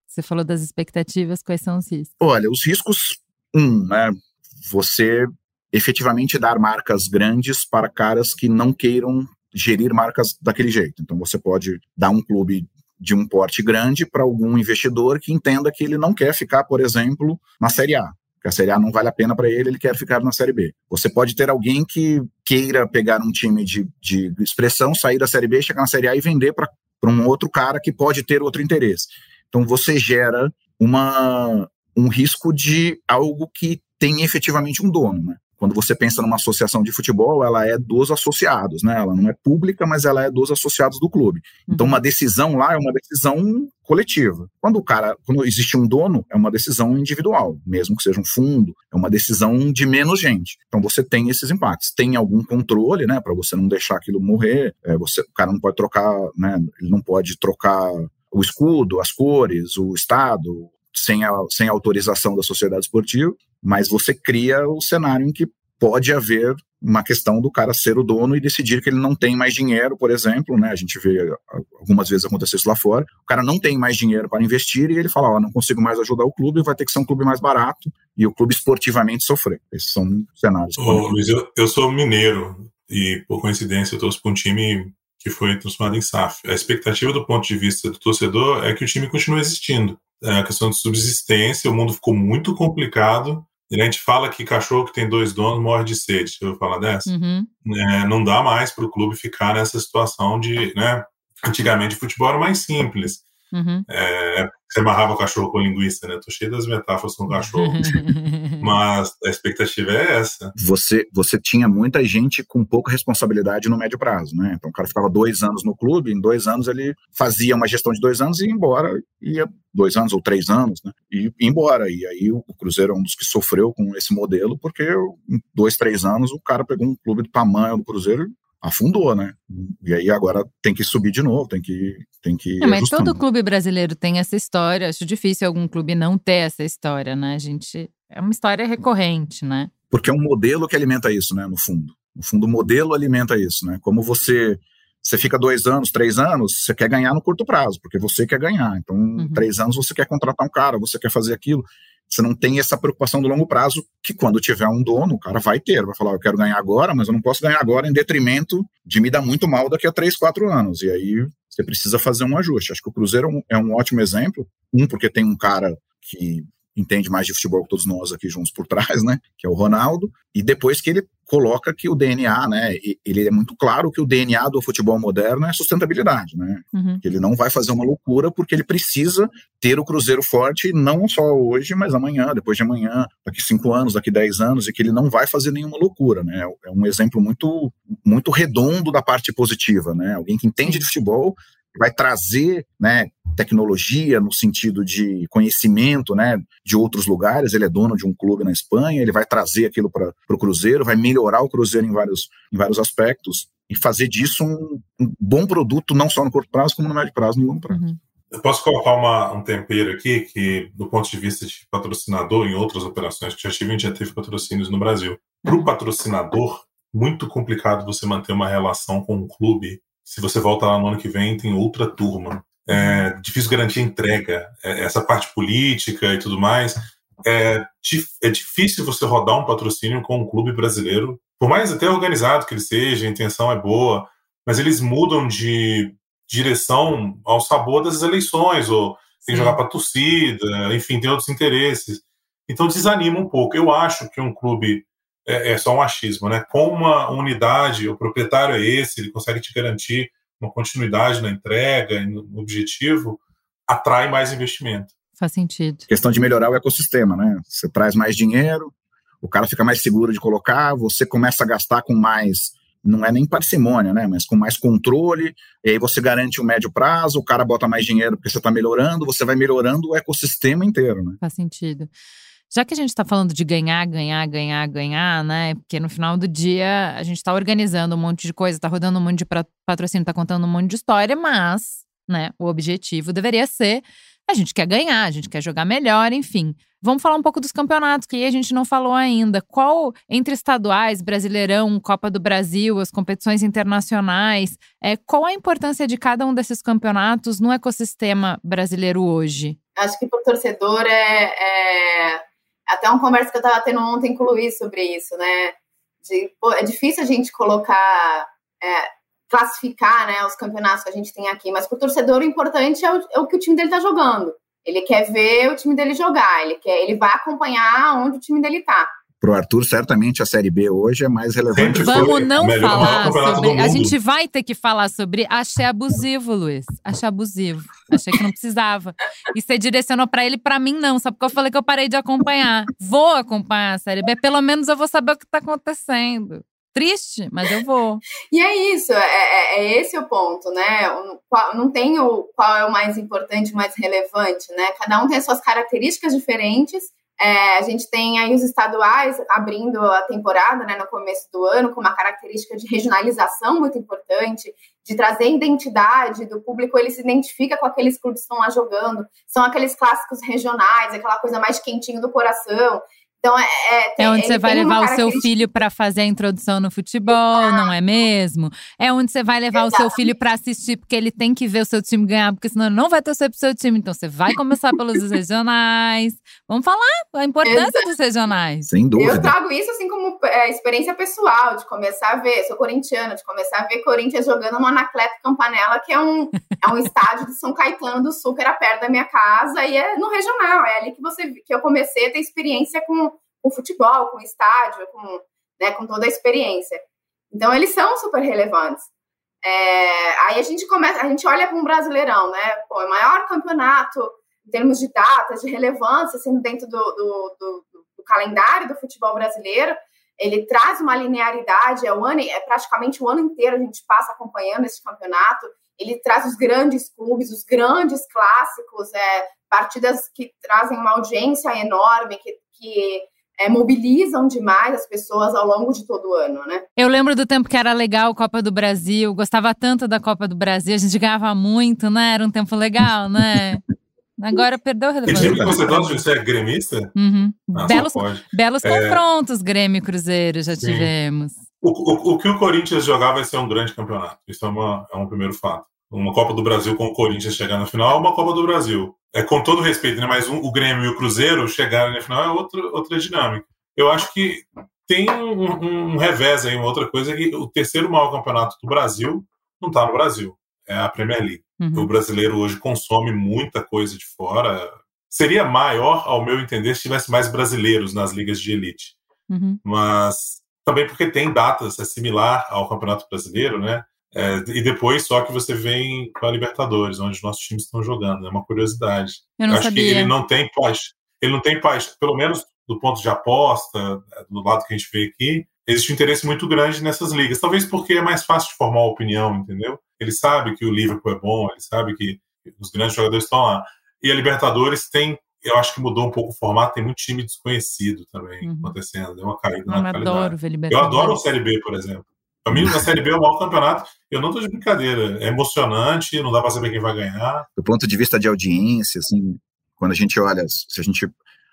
S1: Você falou das expectativas, quais são os riscos?
S2: Olha, os riscos, um, né? Você efetivamente dar marcas grandes para caras que não queiram gerir marcas daquele jeito. Então, você pode dar um clube de um porte grande para algum investidor que entenda que ele não quer ficar, por exemplo, na Série A que a Série A não vale a pena para ele, ele quer ficar na Série B. Você pode ter alguém que queira pegar um time de, de expressão, sair da Série B, chegar na Série A e vender para um outro cara que pode ter outro interesse. Então você gera uma, um risco de algo que tem efetivamente um dono. Né? Quando você pensa numa associação de futebol, ela é dos associados, né? Ela não é pública, mas ela é dos associados do clube. Então, uma uhum. decisão lá é uma decisão coletiva. Quando o cara, quando existe um dono, é uma decisão individual, mesmo que seja um fundo, é uma decisão de menos gente. Então você tem esses impactos. Tem algum controle, né, para você não deixar aquilo morrer. É, você, o cara não pode trocar, né, ele não pode trocar o escudo, as cores, o estado, sem, a, sem a autorização da sociedade esportiva, mas você cria o cenário em que pode haver uma questão do cara ser o dono e decidir que ele não tem mais dinheiro, por exemplo, né? A gente vê algumas vezes acontecer isso lá fora. O cara não tem mais dinheiro para investir e ele fala: Ó, não consigo mais ajudar o clube, vai ter que ser um clube mais barato e o clube esportivamente sofrer. Esses são cenários.
S3: Ô, Luiz, eu, eu sou mineiro e, por coincidência, eu torço para um time que foi transformado em SAF. A expectativa do ponto de vista do torcedor é que o time continue existindo. É a questão de subsistência, o mundo ficou muito complicado. E a gente fala que cachorro que tem dois donos morre de sede. Eu falar dessa? Uhum. É, não dá mais para o clube ficar nessa situação de. Né, antigamente o futebol era mais simples. Uhum. É, você amarrava o cachorro com linguiça, né? Tô cheio das metáforas com o cachorro. Mas a expectativa é essa.
S2: Você, você tinha muita gente com pouca responsabilidade no médio prazo, né? Então o cara ficava dois anos no clube, em dois anos ele fazia uma gestão de dois anos e ia embora, ia dois anos ou três anos, né? E ia embora. E aí o Cruzeiro é um dos que sofreu com esse modelo, porque em dois, três anos o cara pegou um clube do tamanho do Cruzeiro afundou, né? E aí agora tem que subir de novo, tem que tem que
S1: é, Mas todo clube brasileiro tem essa história. Acho difícil algum clube não ter essa história, né? A gente é uma história recorrente, né?
S2: Porque é um modelo que alimenta isso, né? No fundo, no fundo o modelo alimenta isso, né? Como você você fica dois anos, três anos, você quer ganhar no curto prazo, porque você quer ganhar. Então, uhum. três anos você quer contratar um cara, você quer fazer aquilo. Você não tem essa preocupação do longo prazo, que quando tiver um dono, o cara vai ter, vai falar, eu quero ganhar agora, mas eu não posso ganhar agora em detrimento de me dar muito mal daqui a três, quatro anos. E aí você precisa fazer um ajuste. Acho que o Cruzeiro é um, é um ótimo exemplo. Um, porque tem um cara que entende mais de futebol que todos nós aqui juntos por trás, né? Que é o Ronaldo. E depois que ele coloca que o DNA, né? Ele é muito claro que o DNA do futebol moderno é sustentabilidade, né? Uhum. Que ele não vai fazer uma loucura porque ele precisa ter o Cruzeiro forte não só hoje, mas amanhã, depois de amanhã, daqui cinco anos, daqui dez anos, e que ele não vai fazer nenhuma loucura, né? É um exemplo muito, muito redondo da parte positiva, né? Alguém que entende de futebol vai trazer né, tecnologia no sentido de conhecimento né, de outros lugares. Ele é dono de um clube na Espanha, ele vai trazer aquilo para o Cruzeiro, vai melhorar o Cruzeiro em vários, em vários aspectos e fazer disso um, um bom produto, não só no curto prazo, como no médio prazo, no longo prazo. Uhum.
S3: Eu posso colocar uma, um tempero aqui que, do ponto de vista de patrocinador, em outras operações que já tive, a gente já teve patrocínios no Brasil. Para o patrocinador, muito complicado você manter uma relação com um clube se você volta lá no ano que vem, tem outra turma. É difícil garantir entrega. É, essa parte política e tudo mais. É, é difícil você rodar um patrocínio com um clube brasileiro, por mais até organizado que ele seja, a intenção é boa, mas eles mudam de direção ao sabor das eleições, ou tem que jogar para torcida, enfim, tem outros interesses. Então desanima um pouco. Eu acho que um clube é, é, só um achismo, né? Com uma unidade, o proprietário é esse, ele consegue te garantir uma continuidade na entrega e no objetivo, atrai mais investimento.
S1: Faz sentido.
S2: Questão de melhorar o ecossistema, né? Você traz mais dinheiro, o cara fica mais seguro de colocar, você começa a gastar com mais, não é nem parcimônia, né? Mas com mais controle, e aí você garante o um médio prazo, o cara bota mais dinheiro porque você está melhorando, você vai melhorando o ecossistema inteiro, né?
S1: Faz sentido. Já que a gente está falando de ganhar, ganhar, ganhar, ganhar, né? Porque no final do dia a gente está organizando um monte de coisa, está rodando um monte de patrocínio, está contando um monte de história, mas, né, o objetivo deveria ser a gente quer ganhar, a gente quer jogar melhor, enfim. Vamos falar um pouco dos campeonatos, que a gente não falou ainda. Qual, entre estaduais, Brasileirão, Copa do Brasil, as competições internacionais, é, qual a importância de cada um desses campeonatos no ecossistema brasileiro hoje?
S4: Acho que para o torcedor é, é até uma conversa que eu estava tendo ontem com o Luiz sobre isso, né? De, pô, é difícil a gente colocar, é, classificar né, os campeonatos que a gente tem aqui, mas para o torcedor o importante é o, é o que o time dele está jogando. Ele quer ver o time dele jogar, ele, quer, ele vai acompanhar onde o time dele está
S2: para o Arthur, certamente a Série B hoje é mais relevante.
S1: Vamos não falar sobre. A gente vai ter que falar sobre. Achei abusivo, Luiz. Achei abusivo. Achei que não precisava. E você direcionou para ele, para mim não. Só porque eu falei que eu parei de acompanhar. Vou acompanhar a Série B. Pelo menos eu vou saber o que está acontecendo. Triste, mas eu vou.
S4: E é isso, é, é, é esse o ponto, né? Não tem o qual é o mais importante, o mais relevante, né? Cada um tem as suas características diferentes é, a gente tem aí os estaduais abrindo a temporada né, no começo do ano, com uma característica de regionalização muito importante, de trazer identidade do público, ele se identifica com aqueles clubes que estão lá jogando, são aqueles clássicos regionais, aquela coisa mais quentinho do coração. Então, é,
S1: é, é onde você vai levar o seu filho para fazer a introdução no futebol, ah. não é mesmo? É onde você vai levar Exato. o seu filho para assistir, porque ele tem que ver o seu time ganhar, porque senão ele não vai torcer pro seu time. Então, você vai começar pelos regionais. Vamos falar a importância Exato. dos regionais.
S2: Sem dúvida.
S4: Eu trago isso assim como é, experiência pessoal, de começar a ver, sou corintiana, de começar a ver Corinthians jogando no Anacleto Campanella, que é um, é um estádio de São Caetano do Sul, que era perto da minha casa, e é no regional. É ali que, você, que eu comecei a ter experiência com com futebol, com estádio, com, né, com toda a experiência. Então, eles são super relevantes. É, aí a gente começa, a gente olha para um brasileirão, né? Pô, é o maior campeonato em termos de datas, de relevância, assim, dentro do, do, do, do, calendário do futebol brasileiro. Ele traz uma linearidade, é, o ano, é praticamente o ano inteiro a gente passa acompanhando esse campeonato. Ele traz os grandes clubes, os grandes clássicos, é, partidas que trazem uma audiência enorme, que, que é, mobilizam demais as pessoas ao longo de todo o ano, né?
S1: Eu lembro do tempo que era legal a Copa do Brasil, gostava tanto da Copa do Brasil, a gente ganhava muito, né? Era um tempo legal, né? Agora perdeu a relevância.
S3: Time que você gosta de ser gremista?
S1: Uhum. Ah, belos belos é... confrontos, Grêmio e Cruzeiro já Sim. tivemos.
S3: O, o, o, que o Corinthians jogar vai ser um grande campeonato. Isso é, uma, é um primeiro fato. Uma Copa do Brasil com o Corinthians chegar na final é uma Copa do Brasil é, com todo respeito, né, mas um, o Grêmio e o Cruzeiro chegarem na final é outra, outra dinâmica. Eu acho que tem um, um revés aí, uma outra coisa, que o terceiro maior campeonato do Brasil não está no Brasil, é a Premier League. Uhum. O brasileiro hoje consome muita coisa de fora, seria maior, ao meu entender, se tivesse mais brasileiros nas ligas de elite. Uhum. Mas também porque tem datas, é similar ao Campeonato Brasileiro, né? É, e depois só que você vem com a Libertadores, onde os nossos times estão jogando. É uma curiosidade.
S1: Eu não
S3: Eu acho
S1: sabia.
S3: que ele não tem paz. Ele não tem paz, pelo menos do ponto de aposta, do lado que a gente vê aqui, existe um interesse muito grande nessas ligas. Talvez porque é mais fácil de formar uma opinião, entendeu? Ele sabe que o Liverpool é bom, ele sabe que os grandes jogadores estão lá. E a Libertadores tem, eu acho que mudou um pouco o formato, tem muito time desconhecido também uhum. acontecendo, deu uma caída na
S1: eu
S3: qualidade.
S1: adoro ver Libertadores.
S3: Eu adoro a Série B, por exemplo. Para mim, a Série B é o maior campeonato. Eu não estou de brincadeira. É emocionante, não dá para saber quem vai ganhar.
S2: Do ponto de vista de audiência, assim, quando a gente olha, se a gente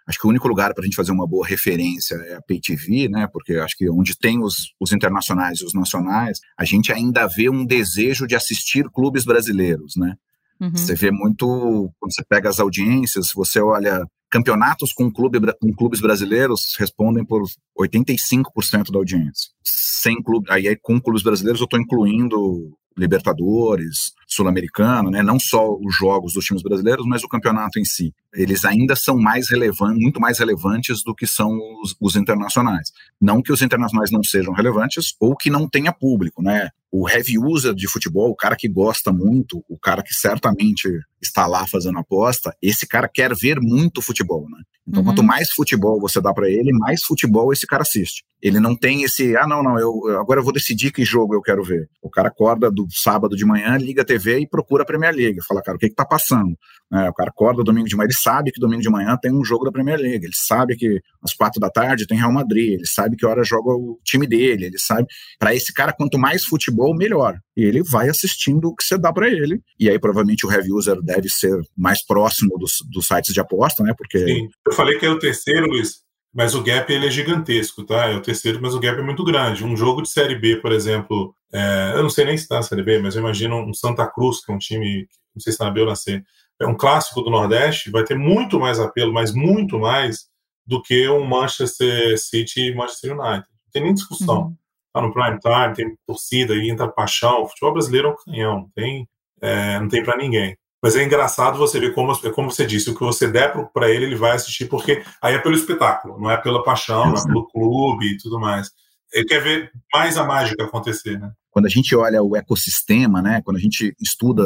S2: acho que o único lugar para a gente fazer uma boa referência é a Pay TV, né? Porque acho que onde tem os, os internacionais e os nacionais, a gente ainda vê um desejo de assistir clubes brasileiros, né? Uhum. Você vê muito, quando você pega as audiências, você olha campeonatos com, clube, com clubes brasileiros respondem por 85% da audiência. Sem clube, aí com clubes brasileiros eu estou incluindo Libertadores, Sul-Americano, né? não só os jogos dos times brasileiros, mas o campeonato em si. Eles ainda são mais relevantes, muito mais relevantes do que são os, os, internacionais. Não que os internacionais não sejam relevantes ou que não tenha público, né? O heavy user de futebol, o cara que gosta muito, o cara que certamente está lá fazendo aposta, esse cara quer ver muito futebol, né? Então, uhum. quanto mais futebol você dá para ele, mais futebol esse cara assiste. Ele não tem esse, ah, não, não, eu agora eu vou decidir que jogo eu quero ver. O cara acorda do sábado de manhã, liga a TV e procura a Premier League. Fala, cara, o que que tá passando? É, o cara acorda domingo de manhã, ele sabe que domingo de manhã tem um jogo da Premier League. Ele sabe que às quatro da tarde tem Real Madrid. Ele sabe que hora joga o time dele. Ele sabe. Para esse cara, quanto mais futebol, melhor. E ele vai assistindo o que você dá para ele. E aí, provavelmente, o heavy user deve ser mais próximo dos, dos sites de aposta, né? Porque.
S3: Sim. Eu falei que é o terceiro, Luiz. Mas o gap ele é gigantesco, tá? É o terceiro, mas o gap é muito grande. Um jogo de Série B, por exemplo, é, eu não sei nem se está na Série B, mas eu imagino um Santa Cruz, que é um time, não sei se está na B ou na C, é um clássico do Nordeste, vai ter muito mais apelo, mas muito mais do que um Manchester City e Manchester United. Não tem nem discussão. Uhum. Tá no prime time, tem torcida, aí entra paixão. O futebol brasileiro é um canhão, não tem, é, não tem para ninguém. Mas é engraçado você ver como, como você disse, o que você der para ele, ele vai assistir, porque aí é pelo espetáculo, não é pela paixão, não é pelo clube e tudo mais. Ele quer ver mais a mágica acontecer, né?
S2: Quando a gente olha o ecossistema, né, quando a gente estuda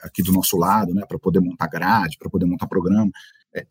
S2: aqui do nosso lado, né, para poder montar grade, para poder montar programa,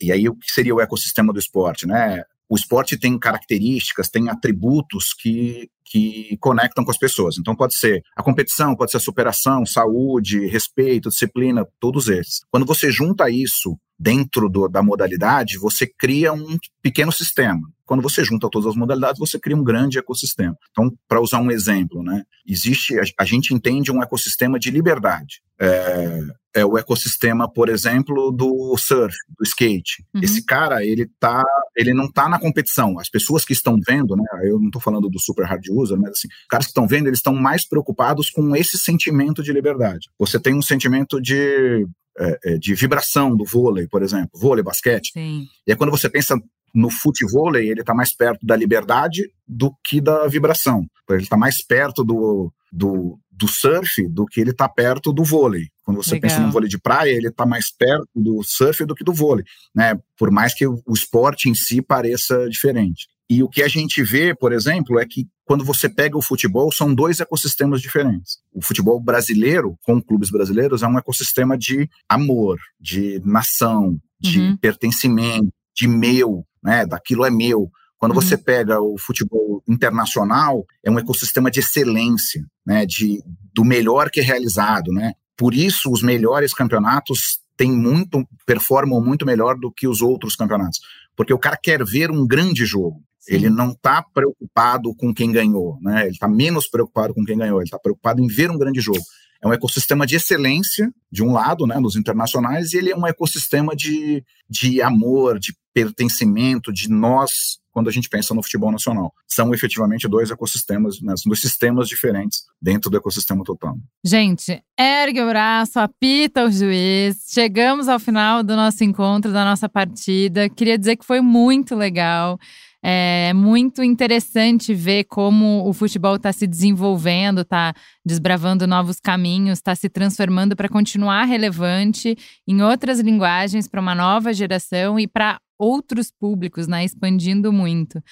S2: e aí o que seria o ecossistema do esporte, né? O esporte tem características, tem atributos que, que conectam com as pessoas. Então, pode ser a competição, pode ser a superação, saúde, respeito, disciplina, todos esses. Quando você junta isso dentro do, da modalidade, você cria um pequeno sistema. Quando você junta todas as modalidades, você cria um grande ecossistema. Então, para usar um exemplo, né, existe, a, a, gente entende um ecossistema de liberdade. É, é o ecossistema, por exemplo, do surf, do skate. Uhum. Esse cara, ele tá, ele não está na competição. As pessoas que estão vendo, né, eu não estou falando do super hard user, mas assim, os caras que estão vendo, eles estão mais preocupados com esse sentimento de liberdade. Você tem um sentimento de é, de vibração do vôlei, por exemplo, vôlei, basquete.
S1: Sim.
S2: E aí quando você pensa no futevôlei, ele está mais perto da liberdade do que da vibração. Ele está mais perto do, do, do surf do que ele está perto do vôlei. Quando você Legal. pensa no vôlei de praia, ele está mais perto do surf do que do vôlei, né? Por mais que o esporte em si pareça diferente. E o que a gente vê, por exemplo, é que quando você pega o futebol, são dois ecossistemas diferentes. O futebol brasileiro, com clubes brasileiros, é um ecossistema de amor, de nação, de uhum. pertencimento, de meu, né? Daquilo é meu. Quando uhum. você pega o futebol internacional, é um ecossistema de excelência, né? De, do melhor que é realizado, né? Por isso, os melhores campeonatos têm muito, performam muito melhor do que os outros campeonatos. Porque o cara quer ver um grande jogo. Sim. Ele não está preocupado com quem ganhou, né? Ele está menos preocupado com quem ganhou, ele está preocupado em ver um grande jogo. É um ecossistema de excelência, de um lado, né, nos internacionais, e ele é um ecossistema de, de amor, de pertencimento, de nós, quando a gente pensa no futebol nacional. São efetivamente dois ecossistemas, né, dois sistemas diferentes dentro do ecossistema total.
S1: Gente, ergue o braço, apita o juiz. Chegamos ao final do nosso encontro, da nossa partida. Queria dizer que foi muito legal. É muito interessante ver como o futebol está se desenvolvendo, está desbravando novos caminhos, está se transformando para continuar relevante em outras linguagens para uma nova geração e para outros públicos, né? Expandindo muito.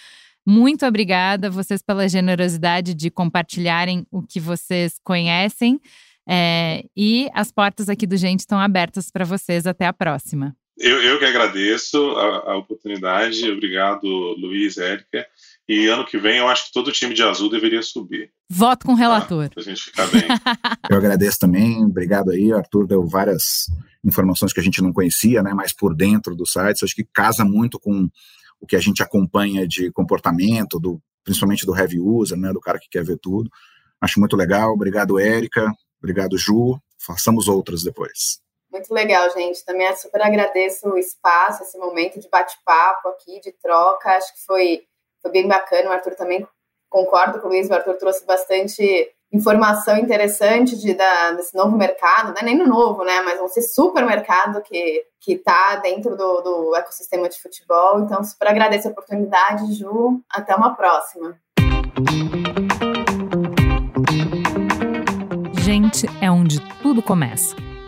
S1: Muito obrigada a vocês pela generosidade de compartilharem o que vocês conhecem. É, e as portas aqui do Gente estão abertas para vocês. Até a próxima.
S3: Eu, eu que agradeço a, a oportunidade. Obrigado, Luiz, Érica. E ano que vem eu acho que todo o time de azul deveria subir.
S1: Voto com o relator.
S3: Tá? Pra gente ficar bem.
S2: eu agradeço também. Obrigado aí. O Arthur deu várias informações que a gente não conhecia, né? Mais por dentro do site. Acho que casa muito com o que a gente acompanha de comportamento, do, principalmente do heavy user, né? Do cara que quer ver tudo. Acho muito legal. Obrigado, Érica. Obrigado, Ju. Façamos outras depois.
S4: Muito legal, gente. Também super agradeço o espaço, esse momento de bate-papo aqui, de troca. Acho que foi, foi bem bacana. O Arthur também concordo com o Luiz. O Arthur trouxe bastante informação interessante de, da, desse novo mercado, não é nem no novo, né? Mas um supermercado que que está dentro do, do ecossistema de futebol. Então, super agradeço a oportunidade, Ju. Até uma próxima.
S1: Gente é onde tudo começa